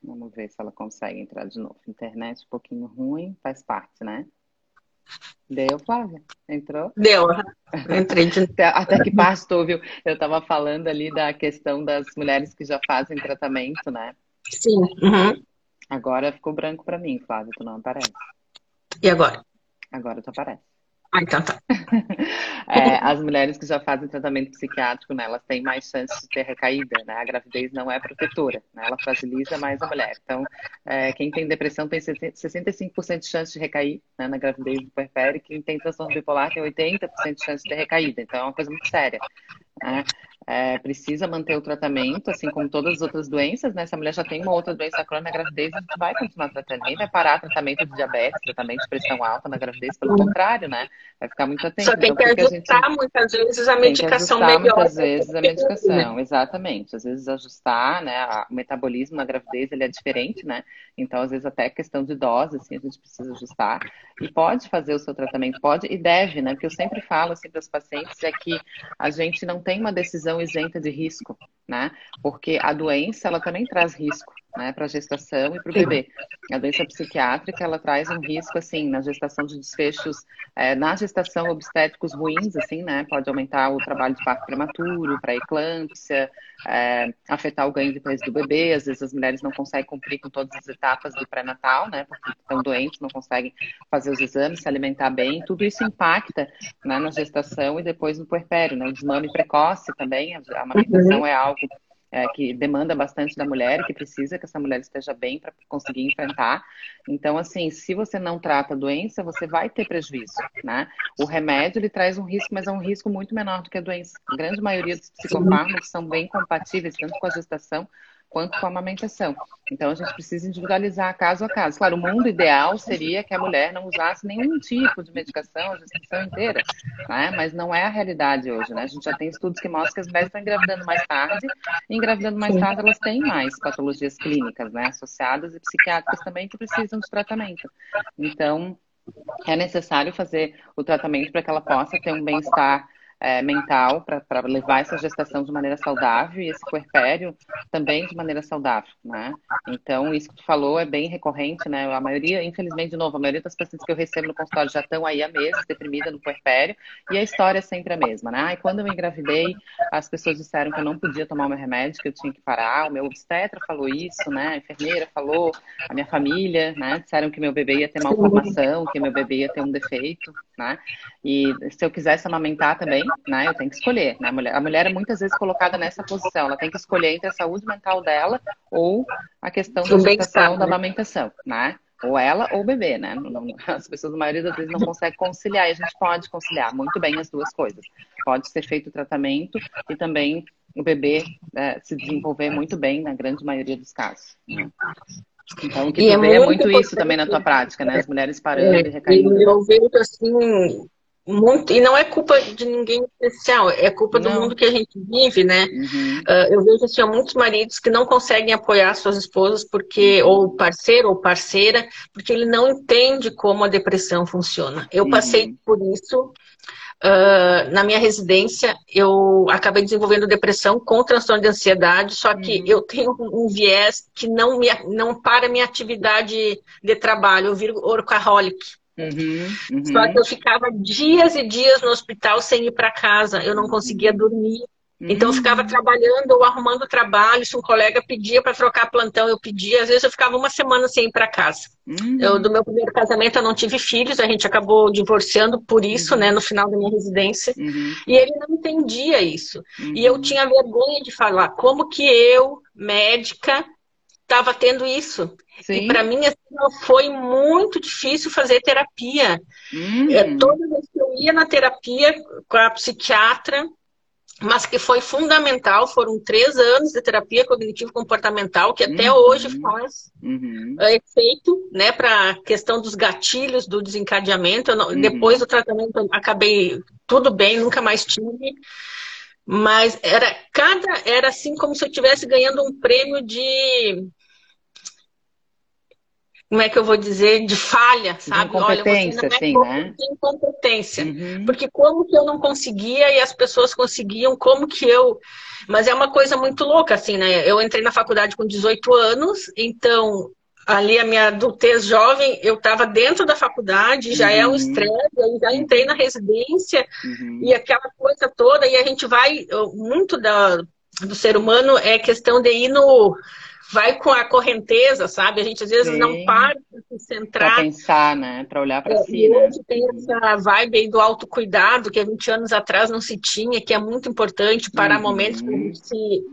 [SPEAKER 1] Vamos ver se ela consegue entrar de novo. Internet um pouquinho ruim, faz parte, né? Deu, Flávia? Entrou?
[SPEAKER 2] Deu, entrei de
[SPEAKER 1] até, que tu viu? Eu estava falando ali da questão das mulheres que já fazem tratamento, né?
[SPEAKER 2] Sim. Uhum.
[SPEAKER 1] Agora ficou branco para mim, Flávia, tu não aparece.
[SPEAKER 2] E agora?
[SPEAKER 1] Agora tu aparece.
[SPEAKER 2] Ah, então tá.
[SPEAKER 1] é, as mulheres que já fazem tratamento psiquiátrico, né, elas têm mais chances de ter recaída, né? A gravidez não é protetora, né? Ela fragiliza mais a mulher. Então, é, quem tem depressão tem 65% de chance de recair né, na gravidez do puerpério, quem tem transtorno bipolar tem 80% de chance de ter recaída. Então, é uma coisa muito séria. Né? É, precisa manter o tratamento, assim como todas as outras doenças, né? Se a mulher já tem uma outra doença crônica na gravidez, a gente vai continuar tratando. Ninguém vai parar tratamento de diabetes, tratamento de pressão alta na gravidez, pelo contrário, né? Vai ficar muito atento.
[SPEAKER 2] Só tem então, que ajustar gente... muitas vezes a medicação
[SPEAKER 1] tem que
[SPEAKER 2] melhor.
[SPEAKER 1] muitas vezes a medicação, exatamente. Às vezes ajustar, né? O metabolismo na gravidez, ele é diferente, né? Então, às vezes até questão de dose, assim, a gente precisa ajustar. E pode fazer o seu tratamento, pode e deve, né? Porque eu sempre falo, assim, para os pacientes, é que a gente não tem uma decisão isenta de risco, né? Porque a doença, ela também traz risco né, para a gestação e para o bebê. A doença psiquiátrica ela traz um risco assim na gestação de desfechos, é, na gestação obstétricos ruins, assim, né, pode aumentar o trabalho de parto prematuro, para eclâmpsia, é, afetar o ganho de peso do bebê. Às vezes as mulheres não conseguem cumprir com todas as etapas do pré-natal, né, porque estão doentes, não conseguem fazer os exames, se alimentar bem. Tudo isso impacta né, na gestação e depois no puerpério, né, o desmame precoce também. A amamentação uhum. é algo é, que demanda bastante da mulher que precisa que essa mulher esteja bem para conseguir enfrentar. Então, assim, se você não trata a doença, você vai ter prejuízo, né? O remédio, ele traz um risco, mas é um risco muito menor do que a doença. A grande maioria dos psicofármacos são bem compatíveis, tanto com a gestação quanto com a amamentação. Então, a gente precisa individualizar caso a caso. Claro, o mundo ideal seria que a mulher não usasse nenhum tipo de medicação a gestação inteira, né? mas não é a realidade hoje. Né? A gente já tem estudos que mostram que as mulheres estão engravidando mais tarde, e engravidando mais tarde elas têm mais patologias clínicas né? associadas e psiquiátricas também que precisam de tratamento. Então, é necessário fazer o tratamento para que ela possa ter um bem-estar é, mental para levar essa gestação de maneira saudável e esse puerpério também de maneira saudável, né? Então, isso que tu falou é bem recorrente, né? A maioria, infelizmente, de novo, a maioria das pacientes que eu recebo no consultório já estão aí há meses, deprimida no puerpério, e a história é sempre a mesma, né? Ai, quando eu engravidei, as pessoas disseram que eu não podia tomar o meu remédio, que eu tinha que parar, o meu obstetra falou isso, né? A enfermeira falou, a minha família, né? Disseram que meu bebê ia ter malformação, que meu bebê ia ter um defeito, né? E se eu quisesse amamentar também, né? Eu tenho que escolher. Né? A, mulher, a mulher é muitas vezes colocada nessa posição. Ela tem que escolher entre a saúde mental dela ou a questão da gestação, da né? amamentação, né? Ou ela ou o bebê, né? As pessoas, a maioria das vezes, não consegue conciliar. E a gente pode conciliar muito bem as duas coisas. Pode ser feito o tratamento e também o bebê é, se desenvolver muito bem na grande maioria dos casos. Né? Então, o que e tu é vê é muito isso também na tua prática, né? As mulheres parando é, e recaindo.
[SPEAKER 2] Eu vejo, assim, muito, e não é culpa de ninguém especial, é culpa não. do mundo que a gente vive, né? Uhum. Uh, eu vejo assim, muitos maridos que não conseguem apoiar suas esposas porque, uhum. ou parceiro ou parceira, porque ele não entende como a depressão funciona. Eu uhum. passei por isso. uh, na minha residência, eu acabei desenvolvendo depressão com transtorno de ansiedade, só que uhum. eu tenho um viés que não, me, não para minha atividade de trabalho, eu viro orcaholic. Uhum, uhum. Só que eu ficava dias e dias no hospital sem ir para casa, eu não conseguia dormir, então eu ficava uhum. trabalhando ou arrumando trabalho. Se um colega pedia para trocar plantão, eu pedia. Às vezes eu ficava uma semana sem ir para casa. Uhum. Eu, do meu primeiro casamento eu não tive filhos, a gente acabou divorciando por isso, uhum. né, no final da minha residência. Uhum. E ele não entendia isso. E eu uhum. tinha vergonha de falar como que eu, médica, estava tendo isso. Sim. E para mim assim, foi muito difícil fazer terapia. É, toda vez que eu ia na terapia com a psiquiatra, mas que foi fundamental. Foram três anos de terapia cognitivo-comportamental, que até uhum. hoje faz uhum. É, efeito né, para a questão dos gatilhos do desencadeamento. Não, uhum. Depois do tratamento, acabei tudo bem, nunca mais tive. Mas era cada era assim como se eu estivesse ganhando um prêmio de como é que eu vou dizer, de falha, sabe?
[SPEAKER 1] De Olha, você não é
[SPEAKER 2] assim, né? De incompetência. Uhum. Porque como que eu não conseguia e as pessoas conseguiam, como que eu... Mas é uma coisa muito louca, assim, né? Eu entrei na faculdade com 18 anos, então ali a minha adultez jovem, eu estava dentro da faculdade, já uhum. é um estresse, eu já entrei na residência uhum. e aquela coisa toda, e a gente vai, muito da, do ser humano é questão de ir no vai com a correnteza, sabe? A gente às vezes Sim. não para para se centrar.
[SPEAKER 1] Para pensar, né? Para olhar para
[SPEAKER 2] é,
[SPEAKER 1] si, né?
[SPEAKER 2] Hoje tem essa vibe aí do autocuidado que há 20 anos atrás não se tinha, que é muito importante para uhum. momentos para a gente se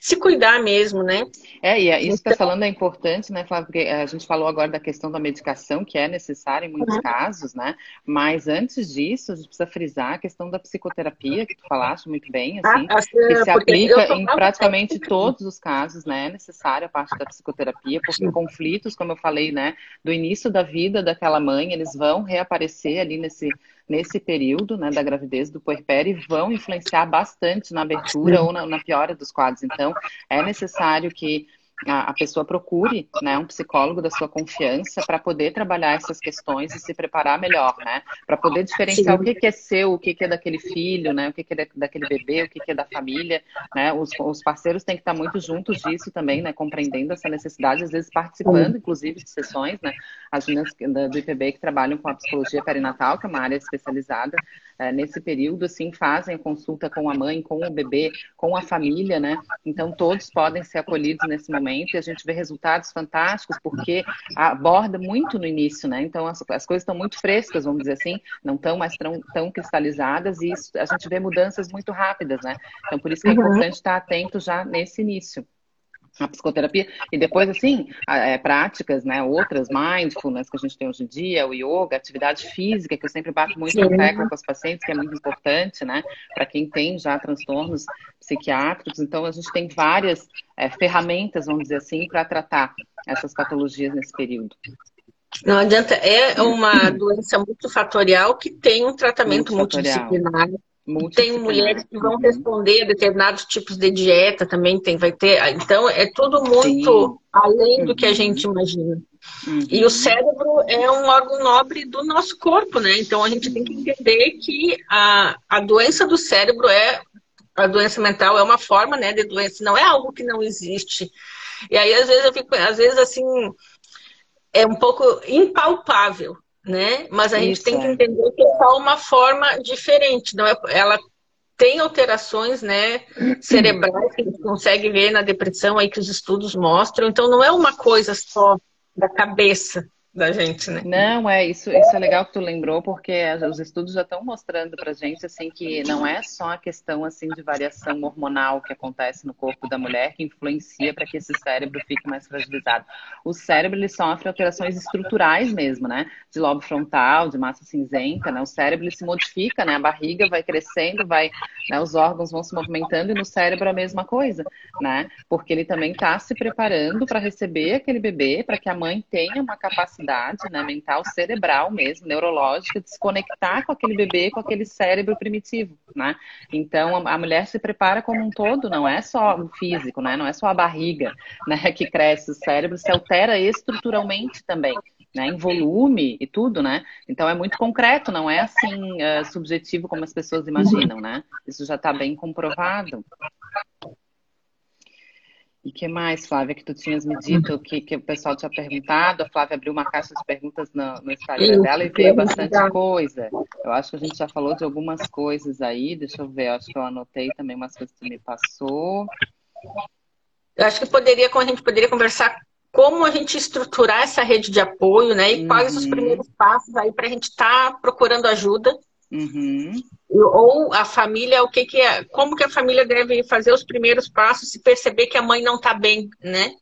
[SPEAKER 2] se cuidar mesmo, né?
[SPEAKER 1] É, e é, isso que está então falando é importante, né, Flávia? Porque a gente falou agora da questão da medicação, que é necessária em muitos uhum. casos, né? Mas antes disso, a gente precisa frisar a questão da psicoterapia, que tu falaste muito bem, assim, ah, que se aplica em praticamente todos os casos, né? É necessária a parte da psicoterapia, porque conflitos, como eu falei, né, do início da vida daquela mãe, eles vão reaparecer ali nesse nesse período né, da gravidez do puerpério e vão influenciar bastante na abertura ou na, na piora dos quadros. Então, é necessário que a, a pessoa procure né, um psicólogo da sua confiança para poder trabalhar essas questões e se preparar melhor, né? Para poder diferenciar Sim. o que, que, é seu, o que, que, é daquele filho, né? O que, que é daquele bebê, o que, que é da família, né? Os, os, parceiros têm que estar muito juntos disso também, né? Compreendendo essa necessidade, às vezes participando, inclusive, de sessões, né? As meninas do IPB que trabalham com a psicologia perinatal, que é uma área especializada, é, nesse período, assim, fazem a consulta com a mãe, com o bebê, com a família, né? Então, todos podem ser acolhidos nesse momento e a gente vê resultados fantásticos porque aborda muito no início, né? Então, as, as coisas estão muito frescas, vamos dizer assim, não estão mais tão, tão cristalizadas e isso, a gente vê mudanças muito rápidas, né? Então, por isso que é uhum. importante estar atento já nesse início a psicoterapia. E depois assim é, práticas né outras mindfulness que a gente tem hoje em dia o yoga atividade física que eu sempre bato muito na tecla com os pacientes que é muito importante né para quem tem já transtornos psiquiátricos. Então a gente tem várias é, ferramentas vamos dizer assim para tratar essas patologias nesse período.
[SPEAKER 2] Não adianta, é uma doença multifatorial que tem um tratamento multidisciplinar tem mulheres que vão responder a determinados tipos de dieta também, tem, vai ter. Então, é tudo muito Sim. além do que a uhum. gente imagina. Uhum. E o cérebro é um órgão nobre do nosso corpo, né? Então, a gente tem que entender que a, a doença do cérebro é. A doença mental é uma forma né, de doença, não é algo que não existe. E aí, às vezes, eu fico, às vezes, assim, é um pouco impalpável né? Mas a Isso, gente tem que é. entender que é só uma forma diferente, não é? Ela tem alterações, né, cerebrais que a gente consegue ver na depressão aí que os estudos mostram. Então não é uma coisa só da cabeça, da gente, né?
[SPEAKER 1] Não, é isso, isso é legal que tu lembrou, porque os estudos já estão mostrando pra gente assim que não é só a questão assim de variação hormonal que acontece no corpo da mulher que influencia para que esse cérebro fique mais fragilizado. O cérebro ele sofre alterações estruturais mesmo, né? De lobo frontal, de massa cinzenta, né? O cérebro ele se modifica, né? A barriga vai crescendo, vai, né? os órgãos vão se movimentando e no cérebro a mesma coisa, né? Porque ele também está se preparando para receber aquele bebê, para que a mãe tenha uma capacidade capacidade né, mental, cerebral mesmo, neurológica, de se conectar com aquele bebê, com aquele cérebro primitivo, né? Então, a, mulher se prepara como um todo, não é só o físico, né? Não é só a barriga, né, que cresce, o cérebro se altera estruturalmente também. né, em volume e tudo, né? Então é muito concreto, não é assim uh, subjetivo como as pessoas imaginam, né? Isso já está bem comprovado. E que mais, Flávia, que tu tinhas me dito que, que o pessoal tinha perguntado? A Flávia abriu uma caixa de perguntas no, no Instagram dela e veio bastante coisa. Eu acho que a gente já falou de algumas coisas aí. Deixa eu ver, acho que eu anotei também umas coisas que tu me passou.
[SPEAKER 2] Eu acho que poderia, a gente poderia conversar como a gente estruturar essa rede de apoio, né? E uhum. quais os primeiros passos aí para a gente estar tá procurando ajuda. Uhum. Ou a família, o que, que é, como que a família deve fazer os primeiros passos se perceber que a mãe não está bem, né?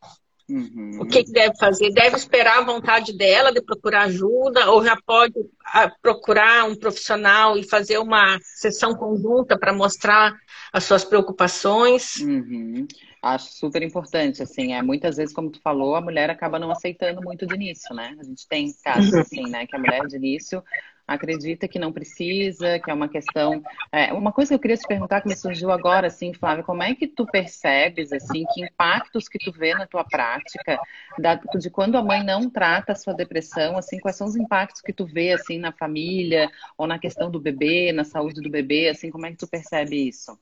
[SPEAKER 2] Uhum. O que, que, deve fazer? Deve esperar a vontade dela de procurar ajuda, ou já pode ah, procurar um profissional e fazer uma sessão conjunta para mostrar as suas preocupações.
[SPEAKER 1] Uhum. Acho super importante, assim, é muitas vezes, como tu falou, a mulher acaba não aceitando muito de início, né? A gente tem casos uhum. assim, né, que a mulher de início acredita que não precisa, que é uma questão. É, uma coisa que eu queria te perguntar que me surgiu agora, assim, Flávia, como é que tu percebes, assim, que impactos que tu vê na tua prática da, de quando a mãe não trata a sua depressão, assim, quais são os impactos que tu vê, assim, na família ou na questão do bebê, na saúde do bebê, assim, como é que tu percebe isso?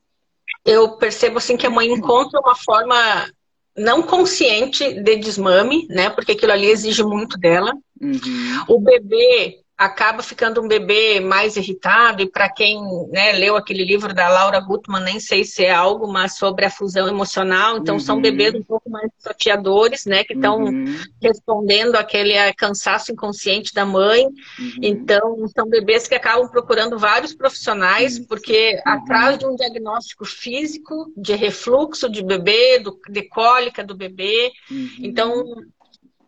[SPEAKER 2] eu percebo assim que a mãe encontra uma forma não consciente de desmame, né? Porque aquilo ali exige muito dela. Uhum. O bebê acaba ficando um bebê mais irritado, e para quem né, leu aquele livro da Laura Gutman, nem sei se é algo, mas sobre a fusão emocional, então uhum. são bebês um pouco mais desafiadores, né, que estão uhum. respondendo aquele cansaço inconsciente da mãe, uhum. então são bebês que acabam procurando vários profissionais, porque uhum. atrás de um diagnóstico físico, de refluxo de bebê, do, de cólica do bebê, uhum. então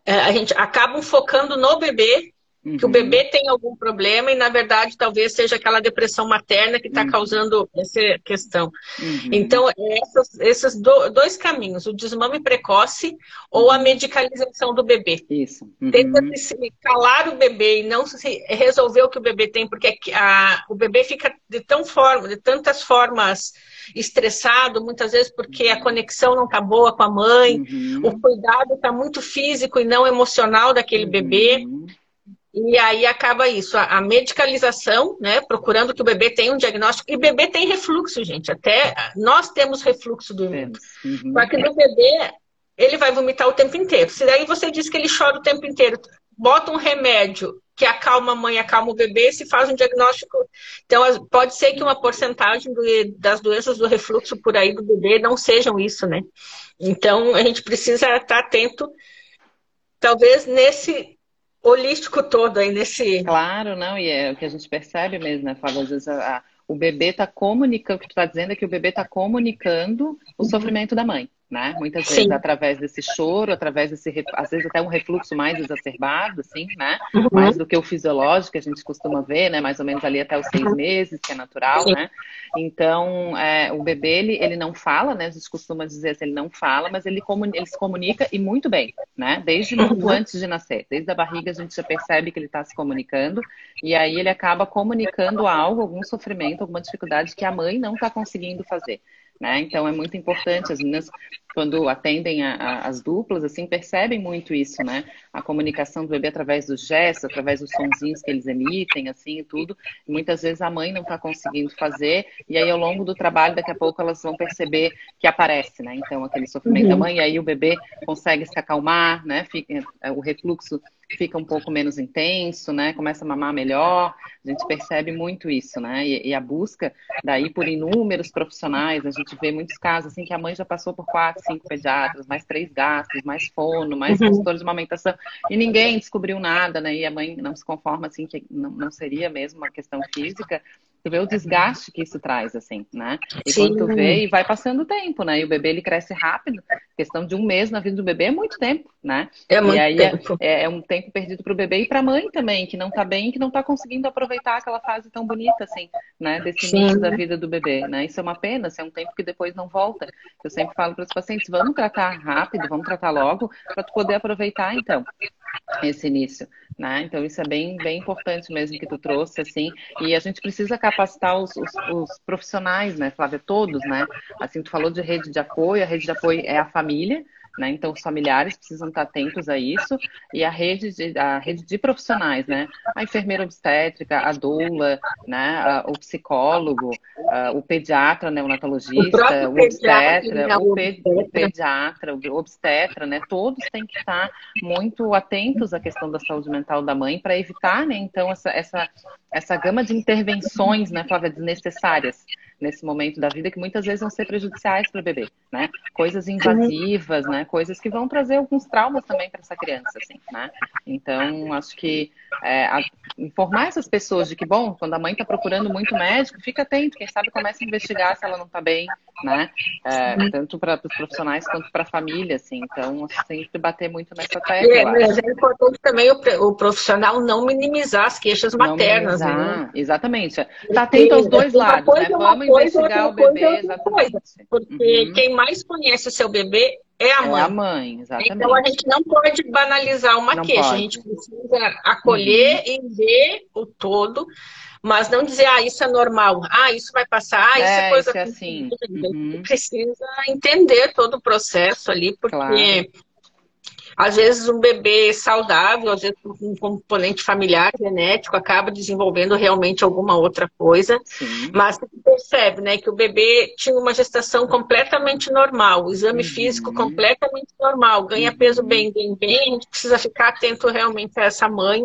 [SPEAKER 2] é, a gente acaba focando no bebê Uhum. Que o bebê tem algum problema e, na verdade, talvez seja aquela depressão materna que está uhum. causando essa questão. Uhum. Então, essas, esses do, dois caminhos, o desmame precoce ou a uhum. medicalização do bebê.
[SPEAKER 1] Isso.
[SPEAKER 2] Uhum. Tenta se calar o bebê e não se resolver o que o bebê tem, porque a, o bebê fica de, tão forma, de tantas formas estressado, muitas vezes porque a conexão não está boa com a mãe, uhum. o cuidado está muito físico e não emocional daquele bebê. E aí acaba isso, a, medicalização, né? Procurando que o bebê tenha um diagnóstico. E bebê tem refluxo, gente. Até nós temos refluxo do Uhum. Só que no bebê, ele vai vomitar o tempo inteiro. Se daí você diz que ele chora o tempo inteiro, bota um remédio que acalma a mãe, acalma o bebê, se faz um diagnóstico. Então, pode ser que uma porcentagem do, das doenças do refluxo por aí do bebê não sejam isso, né? Então, a gente precisa estar atento, talvez nesse holístico todo aí nesse.
[SPEAKER 1] Claro, não, e é o que a gente percebe mesmo, né, Fábio? Às vezes a, a, o bebê está comunicando, o que tu está dizendo é que o bebê está comunicando o sofrimento da mãe né? Muitas vezes Sim. através desse choro, através desse, às vezes até um refluxo mais exacerbado, assim, né? Uhum. Mais do que o fisiológico que a gente costuma ver, né? Mais ou menos ali até os seis uhum. meses, que é natural, Sim. né? Então, é, o bebê, ele, ele não fala, né? A gente costuma dizer assim, ele não fala, mas ele, ele se comunica e muito bem, né? Desde muito uhum. antes de nascer. Desde a barriga a gente já percebe que ele está se comunicando e aí ele acaba comunicando algo, algum sofrimento, alguma dificuldade que a mãe não está conseguindo fazer. Né? Então é muito importante as meninas quando atendem a, a, as duplas assim percebem muito isso, né? A comunicação do bebê através dos gestos, através dos sonzinhos que eles emitem, assim e tudo. Muitas vezes a mãe não está conseguindo fazer e aí ao longo do trabalho daqui a pouco elas vão perceber que aparece, né? Então aquele sofrimento uhum. da mãe e aí o bebê consegue se acalmar, né? Fica, o refluxo fica um pouco menos intenso, né? Começa a mamar melhor. A gente percebe muito isso, né? E, e, a busca daí por inúmeros profissionais, a gente vê muitos casos assim que a mãe já passou por quatro, cinco pediatras, mais três gastos, mais fono, mais uhum. consultores de amamentação, e ninguém descobriu nada, né? E a mãe não se conforma assim que não, não seria mesmo uma questão física. Tu vê o desgaste que isso traz, assim, né? E Sim. quando tu vê, e vai passando o tempo, né? E o bebê, ele cresce rápido. questão de um mês na vida do bebê é muito tempo, né?
[SPEAKER 2] É muito
[SPEAKER 1] e aí
[SPEAKER 2] tempo.
[SPEAKER 1] É, é um tempo perdido para o bebê e para a mãe também, que não tá bem, que não tá conseguindo aproveitar aquela fase tão bonita, assim, né? Desse Sim. início da vida do bebê, né? Isso é uma pena, isso é um tempo que depois não volta. Eu sempre falo para os pacientes, vamos tratar rápido, vamos tratar logo, para tu poder aproveitar, então, esse início. Né? Então isso é bem, bem importante mesmo que tu trouxe, assim, e a gente precisa capacitar os, os, os, profissionais, né, Flávia, todos, né? Assim, tu falou de rede de apoio, a rede de apoio é a família, né? Então, os familiares precisam estar atentos a isso e a rede de, a rede de profissionais, né? A enfermeira obstétrica, a doula, né? A, o psicólogo, a, o pediatra neonatologista, o, o obstetra, o, pe, o pediatra, o obstetra, né? Todos têm que estar muito atentos à questão da saúde mental da mãe para evitar, né? Então, essa, essa, essa gama de intervenções, né, Flávia, desnecessárias nesse momento da vida que muitas vezes vão ser prejudiciais para o bebê, né? Coisas invasivas, né? Coisas que vão trazer alguns traumas também para essa criança, assim, né? Então, acho que é, a, informar essas pessoas de que, bom, quando a mãe está procurando muito médico, fica atento, quem sabe começa a investigar se ela não está bem, né? É, tanto para os profissionais quanto para a família, assim. Então, sempre bater muito nessa tecla.
[SPEAKER 2] É, mas é importante também o, o, profissional não minimizar as queixas maternas, né?
[SPEAKER 1] Exatamente. Está atento aos dois lados, né? Vamos investigar o bebê, exatamente.
[SPEAKER 2] Porque uhum. quem mais conhece o seu bebê é a mãe.
[SPEAKER 1] É a mãe, exatamente.
[SPEAKER 2] Então a gente não pode banalizar uma não queixa, pode. a gente precisa acolher uhum. e ver o todo, mas não dizer, ah, isso é normal, ah, isso vai passar, ah, isso é, é coisa. Isso
[SPEAKER 1] é assim.
[SPEAKER 2] Uhum. A gente precisa entender todo o processo ali, porque. Claro às vezes um bebê saudável, às vezes com um componente familiar, genético, acaba desenvolvendo realmente alguma outra coisa. Sim. Mas você percebe, né, que o bebê tinha uma gestação completamente normal, o exame uhum. físico completamente normal, ganha peso bem, uhum. bem, bem, a gente precisa ficar atento realmente a essa mãe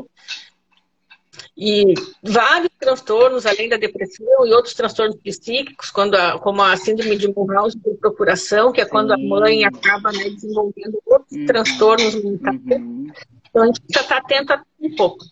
[SPEAKER 2] e vários transtornos, além da depressão e outros transtornos psíquicos, quando a, como a síndrome de Munchausen por procuração, que é quando a mãe acaba né, desenvolvendo outros uhum. transtornos mentais. Uhum. Então a gente precisa estar atento a um pouco.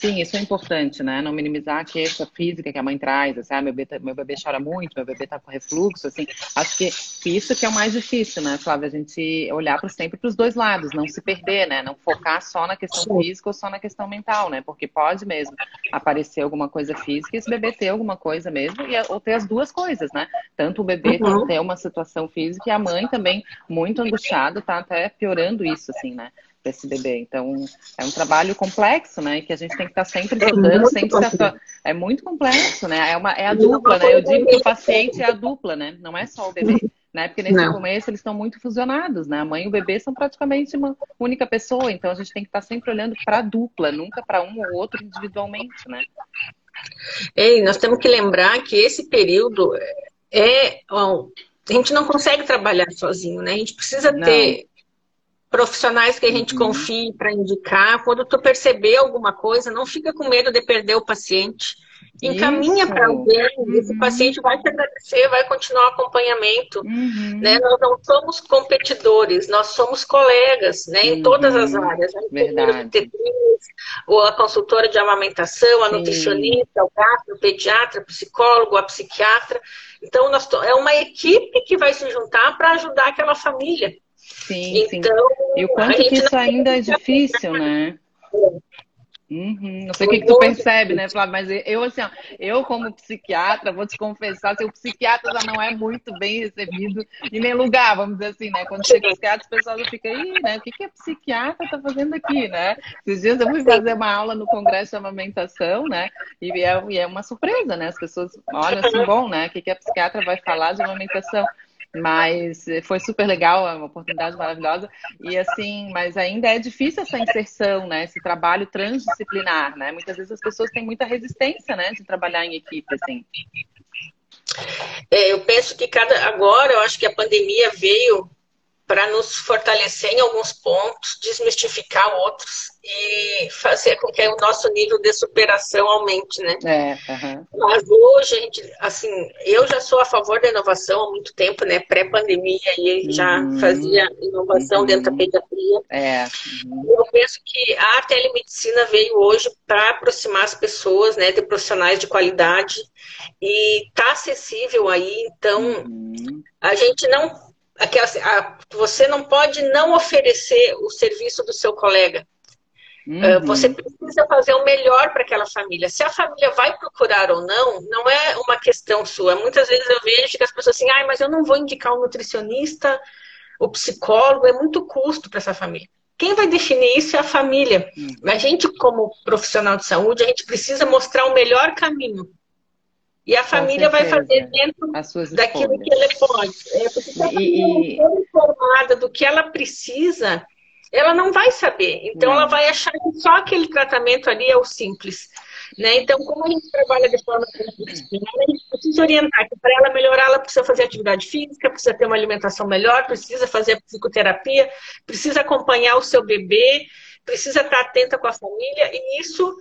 [SPEAKER 1] Sim, isso é importante, né? Não minimizar a queixa física que a mãe traz, assim, ah, meu bebê, tá, meu bebê chora muito, meu bebê tá com refluxo, assim. Acho que isso que é o mais difícil, né, Flávia? A gente olhar para sempre para os dois lados, não se perder, né? Não focar só na questão física ou só na questão mental, né? Porque pode mesmo aparecer alguma coisa física e esse bebê ter alguma coisa mesmo, e, ou ter as duas coisas, né? Tanto o bebê uhum. ter uma situação física e a mãe também muito angustiada, tá até piorando isso, assim, né? Desse bebê. Então, é um trabalho complexo, né? Que a gente tem que estar sempre é estudando, é sempre se É muito complexo, né? É, uma, é a dupla, né? Eu digo que o paciente é a dupla, né? Não é só o bebê. Né? Porque nesse Não. começo eles estão muito fusionados, né? A mãe e o bebê são praticamente uma única pessoa, então a gente tem que estar sempre olhando para a dupla, nunca para um ou outro individualmente, né?
[SPEAKER 2] Ei, nós temos que lembrar que esse período é. Ó, a gente não consegue trabalhar sozinho, né? A gente precisa Não. ter profissionais que a gente uhum. confie para indicar. Quando tu perceber alguma coisa, não fica com medo de perder o paciente. Encaminha para alguém, uhum. esse paciente vai te agradecer, vai continuar o acompanhamento. Uhum. Né? Nós não somos competidores, nós somos colegas né? em todas as uhum. áreas. A
[SPEAKER 1] Verdade.
[SPEAKER 2] a consultora de amamentação, a Sim. nutricionista, o gastro, o pediatra, o psicólogo, a psiquiatra. Então, nós, é uma equipe que vai se juntar para ajudar aquela família.
[SPEAKER 1] Sim, então, sim. E o quanto que isso ainda é difícil, né? Uhum. Não sei o que, que tu percebe, né, Flávio? Mas eu, assim, ó, eu como psiquiatra, vou te confessar, que o psiquiatra já não é muito bem recebido em nenhum lugar, vamos dizer assim, né? Quando chega psiquiatra, o pessoal fica, aí, né? O que, que a psiquiatra tá fazendo aqui, né? Esses dias eu fui fazer uma aula no Congresso de Amamentação, né? E é, e é uma surpresa, né? As pessoas olham assim, bom, né? O que, que a psiquiatra vai falar de amamentação? Mas foi super legal, é uma oportunidade maravilhosa. E assim, mas ainda é difícil essa inserção, né? Esse trabalho transdisciplinar, né? Muitas vezes as pessoas têm muita resistência, né? De trabalhar em equipe, assim.
[SPEAKER 2] É, eu penso que cada agora, eu acho que a pandemia veio para nos fortalecer em alguns pontos, desmistificar outros e fazer com que o nosso nível de superação aumente, né?
[SPEAKER 1] É, uhum.
[SPEAKER 2] Mas hoje, a gente, assim, eu já sou a favor da inovação há muito tempo, né? Pré-pandemia, e uhum. já fazia inovação uhum. dentro da pediatria.
[SPEAKER 1] É.
[SPEAKER 2] Uhum. Eu penso que a telemedicina veio hoje para aproximar as pessoas, né, de profissionais de qualidade e tá acessível aí, então uhum. a gente não aquela, a, você não pode não oferecer o serviço do seu colega. Ah, uhum. Você precisa fazer o melhor para aquela família. Se a família vai procurar ou não, não é uma questão sua. Muitas vezes eu vejo que as pessoas assim, ah, mas eu não vou indicar um nutricionista, o psicólogo, é muito custo para essa família. Quem vai definir isso é a família. Uhum. A gente, como profissional de saúde, a gente precisa mostrar o melhor caminho E a família vai fazer dentro daquilo que ela pode. É, porque se a família e... não for informada do que ela precisa, ela não vai saber. Então, ela vai achar que só aquele tratamento ali é o simples. Né? Então, como a gente trabalha de forma transdisciplinar, a gente precisa orientar que para ela melhorar, ela precisa fazer atividade física, precisa ter uma alimentação melhor, precisa fazer psicoterapia, precisa acompanhar o seu bebê, precisa estar atenta com a família, e isso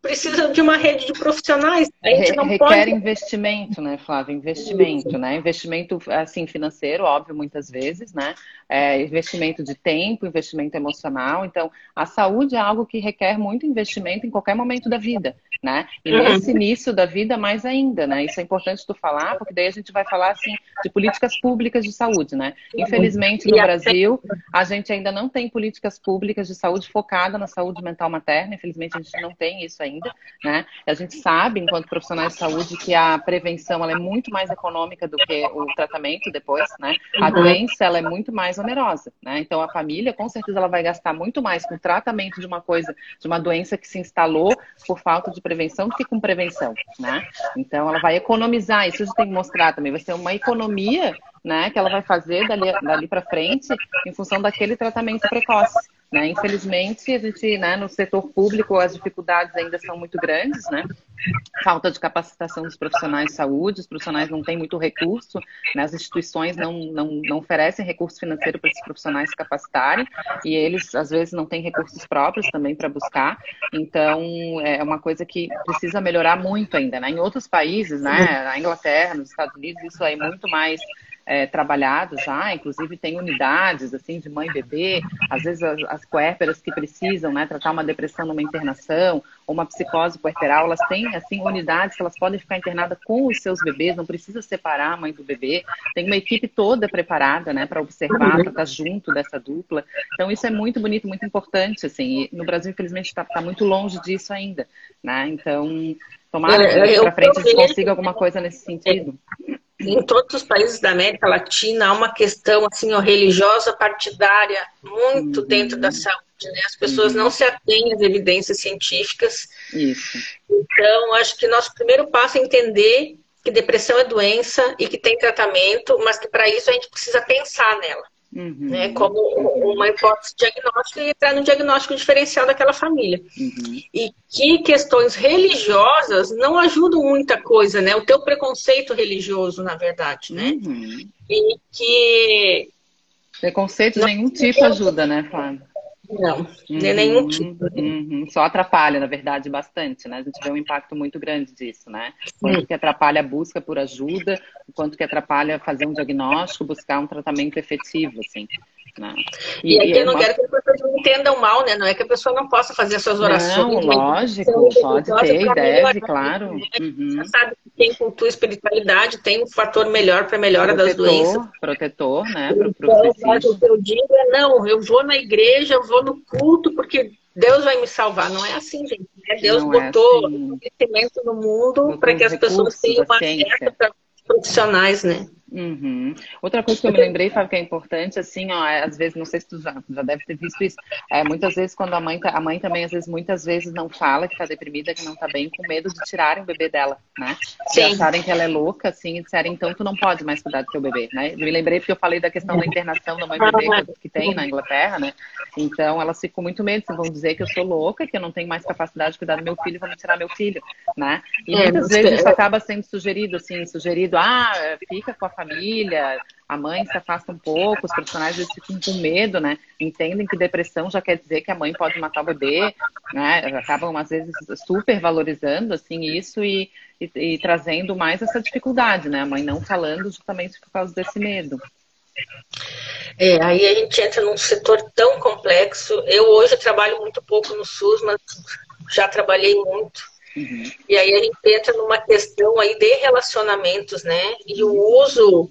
[SPEAKER 2] precisa de uma rede de profissionais. A gente não
[SPEAKER 1] Requer
[SPEAKER 2] pode...
[SPEAKER 1] investimento, né, Flávia? Investimento, Isso. né? Investimento, assim, financeiro, óbvio, muitas vezes, né? É, investimento de tempo, investimento emocional. Então, a saúde é algo que requer muito investimento em qualquer momento da vida, né? E uhum. nesse início da vida, mais ainda, né? Isso é importante tu falar, porque daí a gente vai falar, assim, de políticas públicas de saúde, né? Infelizmente, no Brasil, a gente ainda não tem políticas públicas de saúde focada na saúde mental materna. Infelizmente, a gente não tem isso ainda ainda, né? A gente sabe, enquanto profissionais de saúde, que a prevenção ela é muito mais econômica do que o tratamento depois, né? A uhum. doença ela é muito mais onerosa, né? Então a família, com certeza, ela vai gastar muito mais com o tratamento de uma coisa, de uma doença que se instalou por falta de prevenção do que com prevenção, né? Então ela vai economizar, isso a gente tem que mostrar também, vai ser uma economia, né? Que ela vai fazer dali, dali para frente em função daquele tratamento precoce. Né? Infelizmente, a gente, né, no setor público, as dificuldades ainda são muito grandes, né? Falta de capacitação dos profissionais de saúde, os profissionais não têm muito recurso, né? as instituições não, não, não oferecem recurso financeiro para esses profissionais se capacitarem, e eles, às vezes, não têm recursos próprios também para buscar. Então, é uma coisa que precisa melhorar muito ainda, né? Em outros países, né? Na Inglaterra, nos Estados Unidos, isso é muito mais é, trabalhado já, inclusive tem unidades assim de mãe e bebê, às vezes as, as puérperas que precisam né, tratar uma depressão numa internação, ou uma psicose puerperal, elas têm assim unidades que elas podem ficar internadas com os seus bebês, não precisa separar a mãe do bebê, tem uma equipe toda preparada né, para observar, para estar junto dessa dupla. Então isso é muito bonito, muito importante, assim, e no Brasil infelizmente está tá muito longe disso ainda, né? Então tomara que para frente a gente consiga alguma coisa nesse sentido
[SPEAKER 2] em todos os países da América Latina há uma questão assim ó, religiosa partidária muito uhum. dentro da saúde. Né? As pessoas não se atêm às evidências científicas.
[SPEAKER 1] Isso.
[SPEAKER 2] Então, acho que nosso primeiro passo é entender que depressão é doença e que tem tratamento, mas que para isso a gente precisa pensar nela. Uhum. Né, como uma hipótese diagnóstica e entrar no diagnóstico diferencial daquela família. Uhum. E que questões religiosas não ajudam muita coisa, né? O teu preconceito religioso, na verdade, né? Uhum. E que...
[SPEAKER 1] Preconceito de nenhum tipo ajuda, né, Flávia?
[SPEAKER 2] Não, de nenhum uhum, tipo.
[SPEAKER 1] Uhum. Só atrapalha, na verdade, bastante, né? A gente vê um impacto muito grande disso, né? Quanto que atrapalha a busca por ajuda, quanto que atrapalha fazer um diagnóstico, buscar um tratamento efetivo, assim. Né?
[SPEAKER 2] E, e aqui eu não uma... quero que as pessoas não entendam mal, né? Não é que a pessoa não possa fazer as suas orações.
[SPEAKER 1] Não, lógico, pode ter deve, claro. Né?
[SPEAKER 2] Uhum. Você sabe que quem cultua espiritualidade tem um fator melhor para a melhora protetor, das doenças.
[SPEAKER 1] Protetor, né?
[SPEAKER 2] Pro, pro então, o que eu digo é, não, eu vou na igreja, eu vou no culto, porque Deus vai me salvar. Não é assim, gente. Né? Deus não é botou é assim. conhecimento no mundo para que as pessoas tenham acesso para profissionais, né?
[SPEAKER 1] Uhum. Outra coisa que eu me lembrei, Fábio, que é importante, assim, ó, é, às vezes, não sei se tu já, já deve ter visto isso, é, muitas vezes quando a mãe, tá, a mãe também, às vezes, muitas vezes não fala que tá deprimida, que não tá bem, com medo de tirarem o bebê dela, né? Sim. E acharem que ela é louca, assim, e disserem, então tu não pode mais cuidar do teu bebê, né? Eu me lembrei porque eu falei da questão da internação da mãe bebê que tem na Inglaterra, né? Então, elas ficam muito medo, assim, vão dizer que eu sou louca, que eu não tenho mais capacidade de cuidar do meu filho, vão me tirar meu filho, né? E é, muitas vezes isso acaba sendo sugerido, assim, sugerido, ah, fica com a família, a mãe se afasta um pouco, os profissionais vezes ficam com medo, né? Entendem que depressão já quer dizer que a mãe pode matar o bebê, né? Acabam, às vezes, super valorizando, assim, isso e, e, e trazendo mais essa dificuldade, né? A mãe não falando justamente por causa desse medo.
[SPEAKER 2] É, aí a gente entra num setor tão complexo. Eu hoje trabalho muito pouco no SUS, mas já trabalhei muito. Uhum. E aí a gente entra numa questão aí de relacionamentos, né? E o uso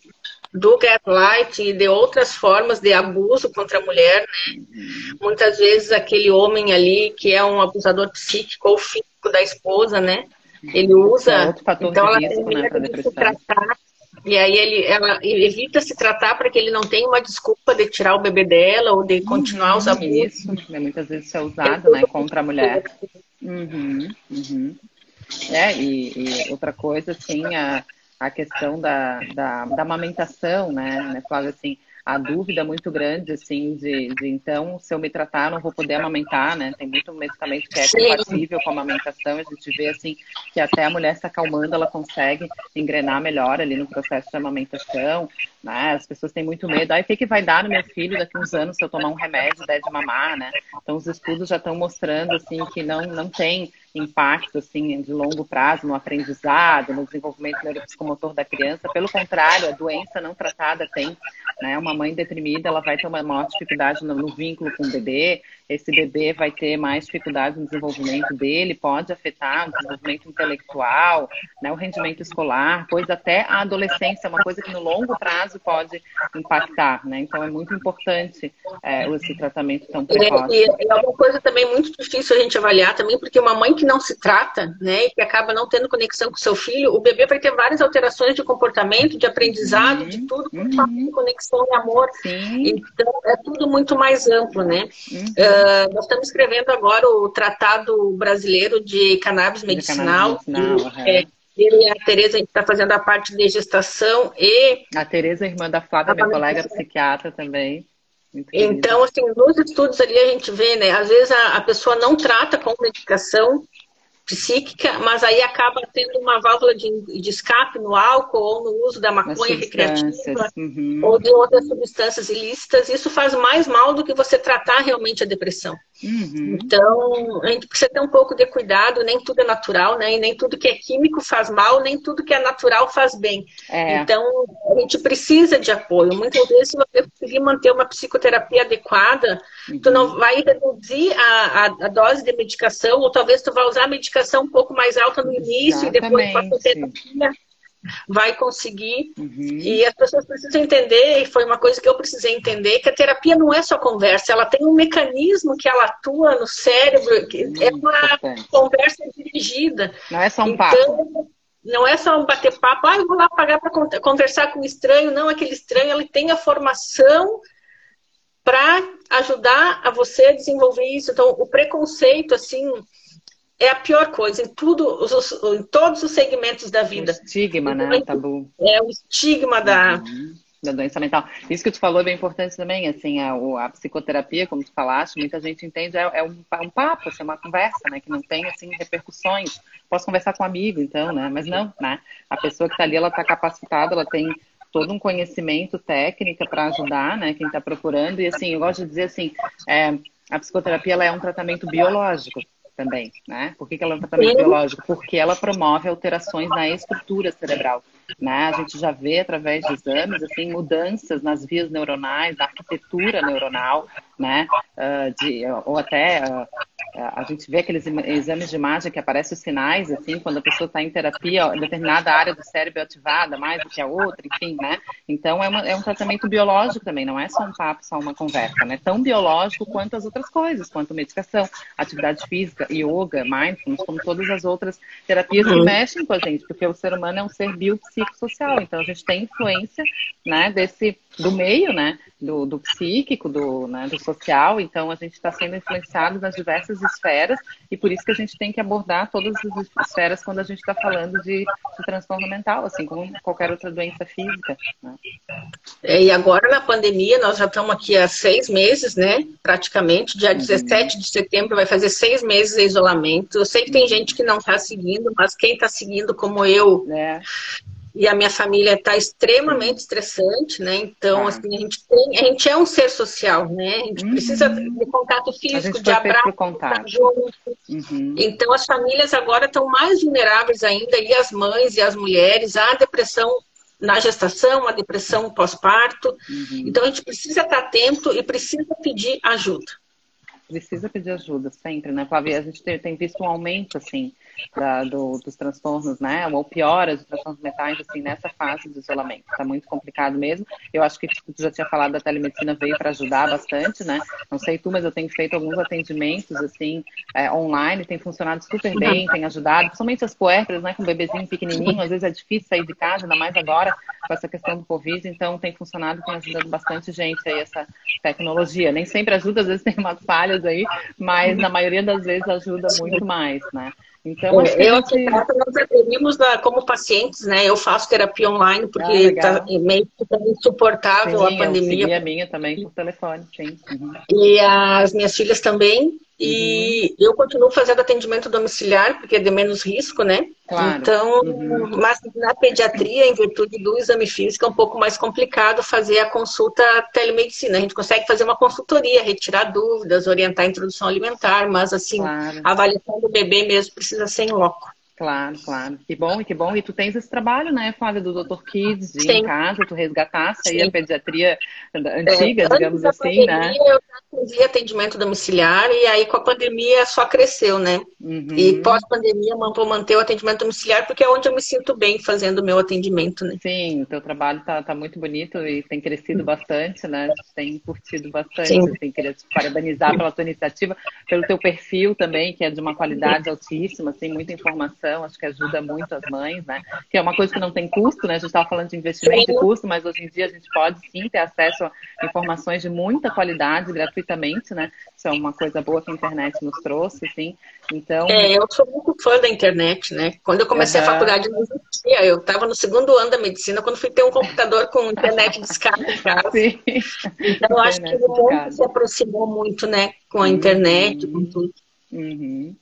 [SPEAKER 2] do gaslight e de outras formas de abuso contra a mulher, né? Uhum. Muitas vezes aquele homem ali que é um abusador psíquico ou físico da esposa, né? Ele usa, é então ela risco, né, de se tratar e aí ele, ela evita se tratar para que ele não tenha uma desculpa de tirar o bebê dela ou de continuar uhum, os abusos.
[SPEAKER 1] Isso, né? muitas vezes isso é usado, né, contra a mulher. Uhum, uhum. É, e, e outra coisa, assim, a, a questão da, da, da amamentação, né, né, Flávia, assim, a dúvida muito grande, assim, de, de, então, se eu me tratar, não vou poder amamentar, né? Tem muito medicamento que é compatível com a amamentação, a gente vê, assim, que até a mulher se acalmando, ela consegue engrenar melhor ali no processo de amamentação, né? As pessoas têm muito medo, aí o que, que vai dar no meu filho daqui uns anos se eu tomar um remédio, der de mamar, né? Então, os estudos já estão mostrando, assim, que não, não tem impacto assim de longo prazo no aprendizado, no desenvolvimento neuropsicomotor da criança. Pelo contrário, a doença não tratada tem, né? Uma mãe deprimida, ela vai ter uma maior dificuldade no, no vínculo com o bebê. Esse bebê vai ter mais dificuldade no desenvolvimento dele, pode afetar o desenvolvimento intelectual, né? O rendimento escolar, pois até a adolescência é uma coisa que no longo prazo pode impactar, né? Então é muito importante é, esse tratamento tão precoce.
[SPEAKER 2] E, e é uma coisa também muito difícil a gente avaliar também, porque uma mãe que não se trata, né, e que acaba não tendo conexão com seu filho, o bebê vai ter várias alterações de comportamento, de aprendizado, uhum, de tudo, uhum. conexão e amor. Sim. Então, é tudo muito mais amplo, né? Uhum. Uh, nós estamos escrevendo agora o Tratado Brasileiro de Cannabis Medicinal. De cannabis medicinal é, eu e a Tereza, a gente está fazendo a parte de gestação e...
[SPEAKER 1] A Tereza, irmã da Flávia, minha colega psiquiatra também.
[SPEAKER 2] Então, assim, nos estudos ali a gente vê, né? Às vezes a, a pessoa não trata com medicação psíquica, mas aí acaba tendo uma válvula de, de escape no álcool ou no uso da maconha recreativa uhum. ou de outras substâncias ilícitas. Isso faz mais mal do que você tratar realmente a depressão. Uhum. Então, a gente precisa ter um pouco de cuidado, nem tudo é natural, né? E nem tudo que é químico faz mal, nem tudo que é natural faz bem. É. Então, a gente precisa de apoio. Muitas vezes, se você conseguir manter uma psicoterapia adequada, uhum. tu não vai reduzir a, a, a, dose de medicação, ou talvez tu vai usar a medicação um pouco mais alta no início Exatamente. e depois com a terapia vai conseguir. Uhum. E as pessoas precisam entender, e foi uma coisa que eu precisei entender, que a terapia não é só conversa, ela tem um mecanismo que ela atua no cérebro, que é uma conversa dirigida.
[SPEAKER 1] Não é só um então, papo.
[SPEAKER 2] Não é só um bater papo, ah, eu vou lá pagar para conversar com um estranho. Não, aquele estranho ele tem a formação para ajudar a você a desenvolver isso. Então, o preconceito, assim, é a pior coisa em tudo, em todos os segmentos da vida.
[SPEAKER 1] O estigma, né? Então, tabu.
[SPEAKER 2] É o estigma da,
[SPEAKER 1] uhum. da doença mental. Isso que tu falou é bem importante também, assim, a, a psicoterapia, como tu falaste, muita gente entende, é, é um, um, papo, assim, uma conversa, né? Que não tem, assim, repercussões. Posso conversar com um amigo, então, né? Mas não, né? A pessoa que está ali, ela está capacitada, ela tem todo um conhecimento técnica para ajudar, né? Quem está procurando. E, assim, eu gosto de dizer, assim, é, a psicoterapia, ela é um tratamento biológico também, né? Por que, que ela é um tratamento biológico? Porque ela promove alterações na estrutura cerebral. Né? A gente já vê através de exames assim mudanças nas vias neuronais, na arquitetura neuronal, né? Uh, de, ou até uh, a gente vê aqueles exames de imagem que aparecem os sinais assim quando a pessoa está em terapia, determinada área do cérebro é ativada mais do que a outra, enfim, né? Então é, uma, é um tratamento biológico também, não é só um papo, só uma conversa, né? Tão biológico quanto as outras coisas, quanto medicação, atividade física, yoga, mindfulness, como todas as outras terapias que uhum. mexem com a gente, porque o ser humano é um ser biopsíquico psicossocial. Então a gente tem influência, né, desse do meio, né, do, do psíquico, do, né, do social. Então a gente está sendo influenciado nas diversas esferas e por isso que a gente tem que abordar todas as esferas quando a gente está falando de, de, transtorno mental, assim como qualquer outra doença física. Né?
[SPEAKER 2] É, e agora na pandemia nós já estamos aqui há seis meses, né, praticamente. Dia 17 uhum. de setembro vai fazer seis meses de isolamento. Eu sei que tem gente que não está seguindo, mas quem está seguindo como eu é e a minha família está extremamente estressante, né? Então, ah. assim, a gente, tem, a gente é um ser social, né? A gente uhum. precisa de contato físico, de abraço, contato. junto. Uhum. Então, as famílias agora estão mais vulneráveis ainda, e as mães e as mulheres, à depressão na gestação, a depressão pós-parto. Uhum. Então, a gente precisa estar atento e precisa pedir ajuda.
[SPEAKER 1] Precisa pedir ajuda, sempre, né, Flávia? A gente tem visto um aumento, assim, da, do, dos transtornos, né? Ou piora dos transtornos mentais, assim, nessa fase do isolamento. Está muito complicado mesmo. Eu acho que tu já tinha falado da telemedicina veio para ajudar bastante, né? Não sei tu, mas eu tenho feito alguns atendimentos, assim, é, online, tem funcionado super bem, tem ajudado, principalmente as puérperas, né? Com um bebezinho pequenininho, às vezes é difícil sair de casa, ainda mais agora com essa questão do Covid, então tem funcionado, tem ajudado bastante gente aí essa tecnologia. Nem sempre ajuda, às vezes tem umas falhas aí, mas na maioria das vezes ajuda muito mais, né?
[SPEAKER 2] Então, acho que eu gente... nós aderimos como pacientes, né? Eu faço terapia online porque está ah, meio que tá insuportável sim, a pandemia.
[SPEAKER 1] Eu a minha também por telefone, sim. Uhum.
[SPEAKER 2] E as minhas filhas também. E uhum. eu continuo fazendo atendimento domiciliar, porque é de menos risco, né? Claro. Então, uhum. mas na pediatria, em virtude do exame físico, é um pouco mais complicado fazer a consulta telemedicina. A gente consegue fazer uma consultoria, retirar dúvidas, orientar a introdução alimentar, mas assim, claro. a avaliação do bebê mesmo precisa ser em loco.
[SPEAKER 1] Claro, claro. Que bom, que bom. E tu tens esse trabalho, né, Flávia, do Dr. Kids, de em casa, tu resgatasse aí a pediatria antiga, é, digamos assim, né? pandemia,
[SPEAKER 2] né? Eu fazia atendimento domiciliar e aí com a pandemia só cresceu, né? Uhum. E pós-pandemia vou manter o atendimento domiciliar porque é onde eu me sinto bem fazendo o meu atendimento, né?
[SPEAKER 1] Sim, o teu trabalho tá, tá muito bonito e tem crescido bastante, né? Tem curtido bastante. Sim. Assim, queria te parabenizar pela tua iniciativa, pelo teu perfil também, que é de uma qualidade altíssima, assim, muita informação acho que ajuda muito as mães, né? Que é uma coisa que não tem custo, né? A gente estava falando de investimento e custo, mas hoje em dia a gente pode sim ter acesso a informações de muita qualidade gratuitamente, né? Isso é uma coisa boa que a internet nos trouxe, sim. Então.
[SPEAKER 2] É, eu sou muito fã da internet, né? Quando eu comecei uhum. a faculdade não existia. Eu estava no segundo ano da medicina quando fui ter um computador com internet em casa. Sim. Então eu acho que o mundo se aproximou muito, né? Com a internet, uhum. com tudo.
[SPEAKER 1] Uhum.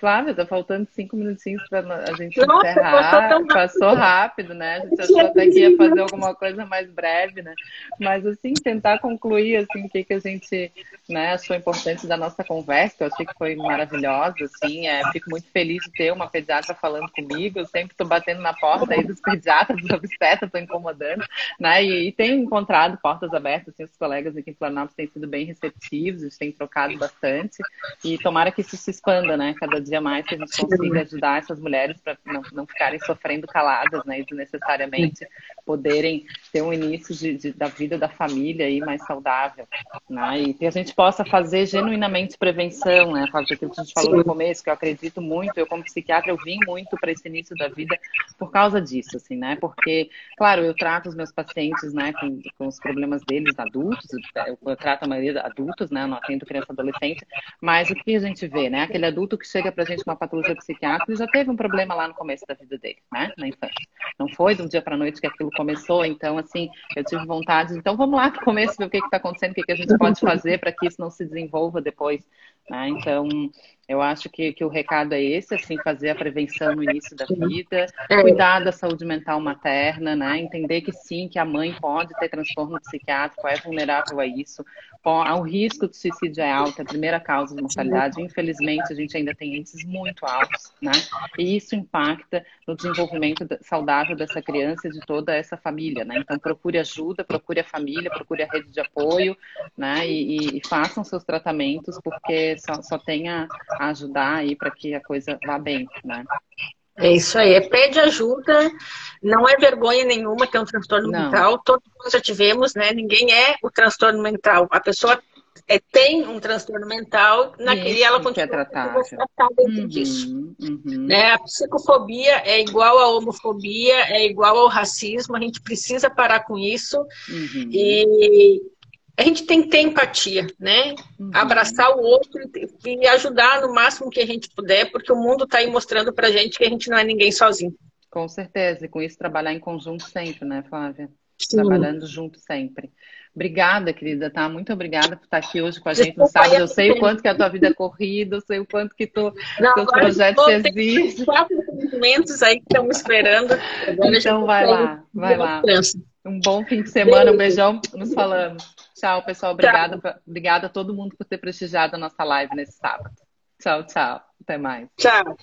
[SPEAKER 1] Flávia, tá faltando cinco minutinhos para a gente Nossa, encerrar. Passou, passou, rápido, né? A gente achou até que ia fazer alguma coisa mais breve, né? Mas assim, tentar concluir assim, o que, que a gente né, achou importante da nossa conversa, eu achei que foi maravilhosa, assim. É, fico muito feliz de ter uma pediatra falando comigo. Eu sempre estou batendo na porta aí dos pediatras, dos obstetras, estou incomodando, né? E, e tenho encontrado portas abertas, assim, os colegas aqui em Planalto têm sido bem receptivos, a gente tem trocado bastante. E tomara que isso se expanda, né? Cada dia dia mais que a gente consiga ajudar essas mulheres para não, não ficarem sofrendo caladas, né, e desnecessariamente poderem ter um início de, de, da vida da família aí mais saudável, né, e que a gente possa fazer genuinamente prevenção, né, Fábio, aquilo que a gente falou no começo, que eu acredito muito, eu como psiquiatra eu vim muito para esse início da vida por causa disso, assim, né, porque, claro, eu trato os meus pacientes, né, com, com os problemas deles adultos, eu, eu trato a maioria adultos, né, eu não atendo criança adolescente, mas o que a gente vê, né, aquele adulto que chega pra gente uma patologia psiquiátrica e já teve um problema lá no começo da vida dele, né? Na infância. Não foi de um dia para noite que aquilo começou, então, assim, eu tive vontade. Então, vamos lá no começo ver o que está acontecendo, o que, que a gente pode fazer para que isso não se desenvolva depois. Né? Então, eu acho que, que o recado é esse, assim, fazer a prevenção no início da vida, é. cuidar da saúde mental materna, né? Entender que sim, que a mãe pode ter transtorno psiquiátrico, é vulnerável a isso. O risco de suicídio é alto, é a primeira causa de mortalidade. Infelizmente, a gente ainda tem índices muito altos, né? E isso impacta no desenvolvimento saudável dessa criança e de toda essa família, né? Então, procure ajuda, procure a família, procure a rede de apoio, né? E, e façam seus tratamentos, porque só, só tem a, ajudar aí para que a coisa vá bem, né?
[SPEAKER 2] É isso aí, é pede ajuda, não é vergonha nenhuma ter um transtorno não. mental, todos nós já tivemos, né? Ninguém é o transtorno mental. A pessoa é, tem um transtorno mental, naquele Isso, ela é continua é tratada dentro uhum, disso. Uhum. Né? A psicofobia é igual à homofobia, é igual ao racismo, a gente precisa parar com isso. Uhum. E a gente tem que ter empatia, né? Uhum. Abraçar o outro e ajudar no máximo que a gente puder, porque o mundo está aí mostrando pra gente que a gente não é ninguém sozinho.
[SPEAKER 1] Com certeza, e com isso trabalhar em conjunto sempre, né, Flávia? Sim. Trabalhando junto sempre. Obrigada, querida, tá? Muito obrigada por estar aqui hoje com a gente no sábado. Eu sei o quanto que a tua vida é corrida, eu sei o quanto que tu, não, teus projetos existem.
[SPEAKER 2] quatro movimentos aí que estão esperando.
[SPEAKER 1] Agora então vai lá, vai lá. Um bom fim de semana, um beijão, nos falamos. Tchau, pessoal. Obrigada, tchau. obrigada a todo mundo por ter prestigiado a nossa live nesse sábado. Tchau, tchau. Até mais.
[SPEAKER 2] Tchau.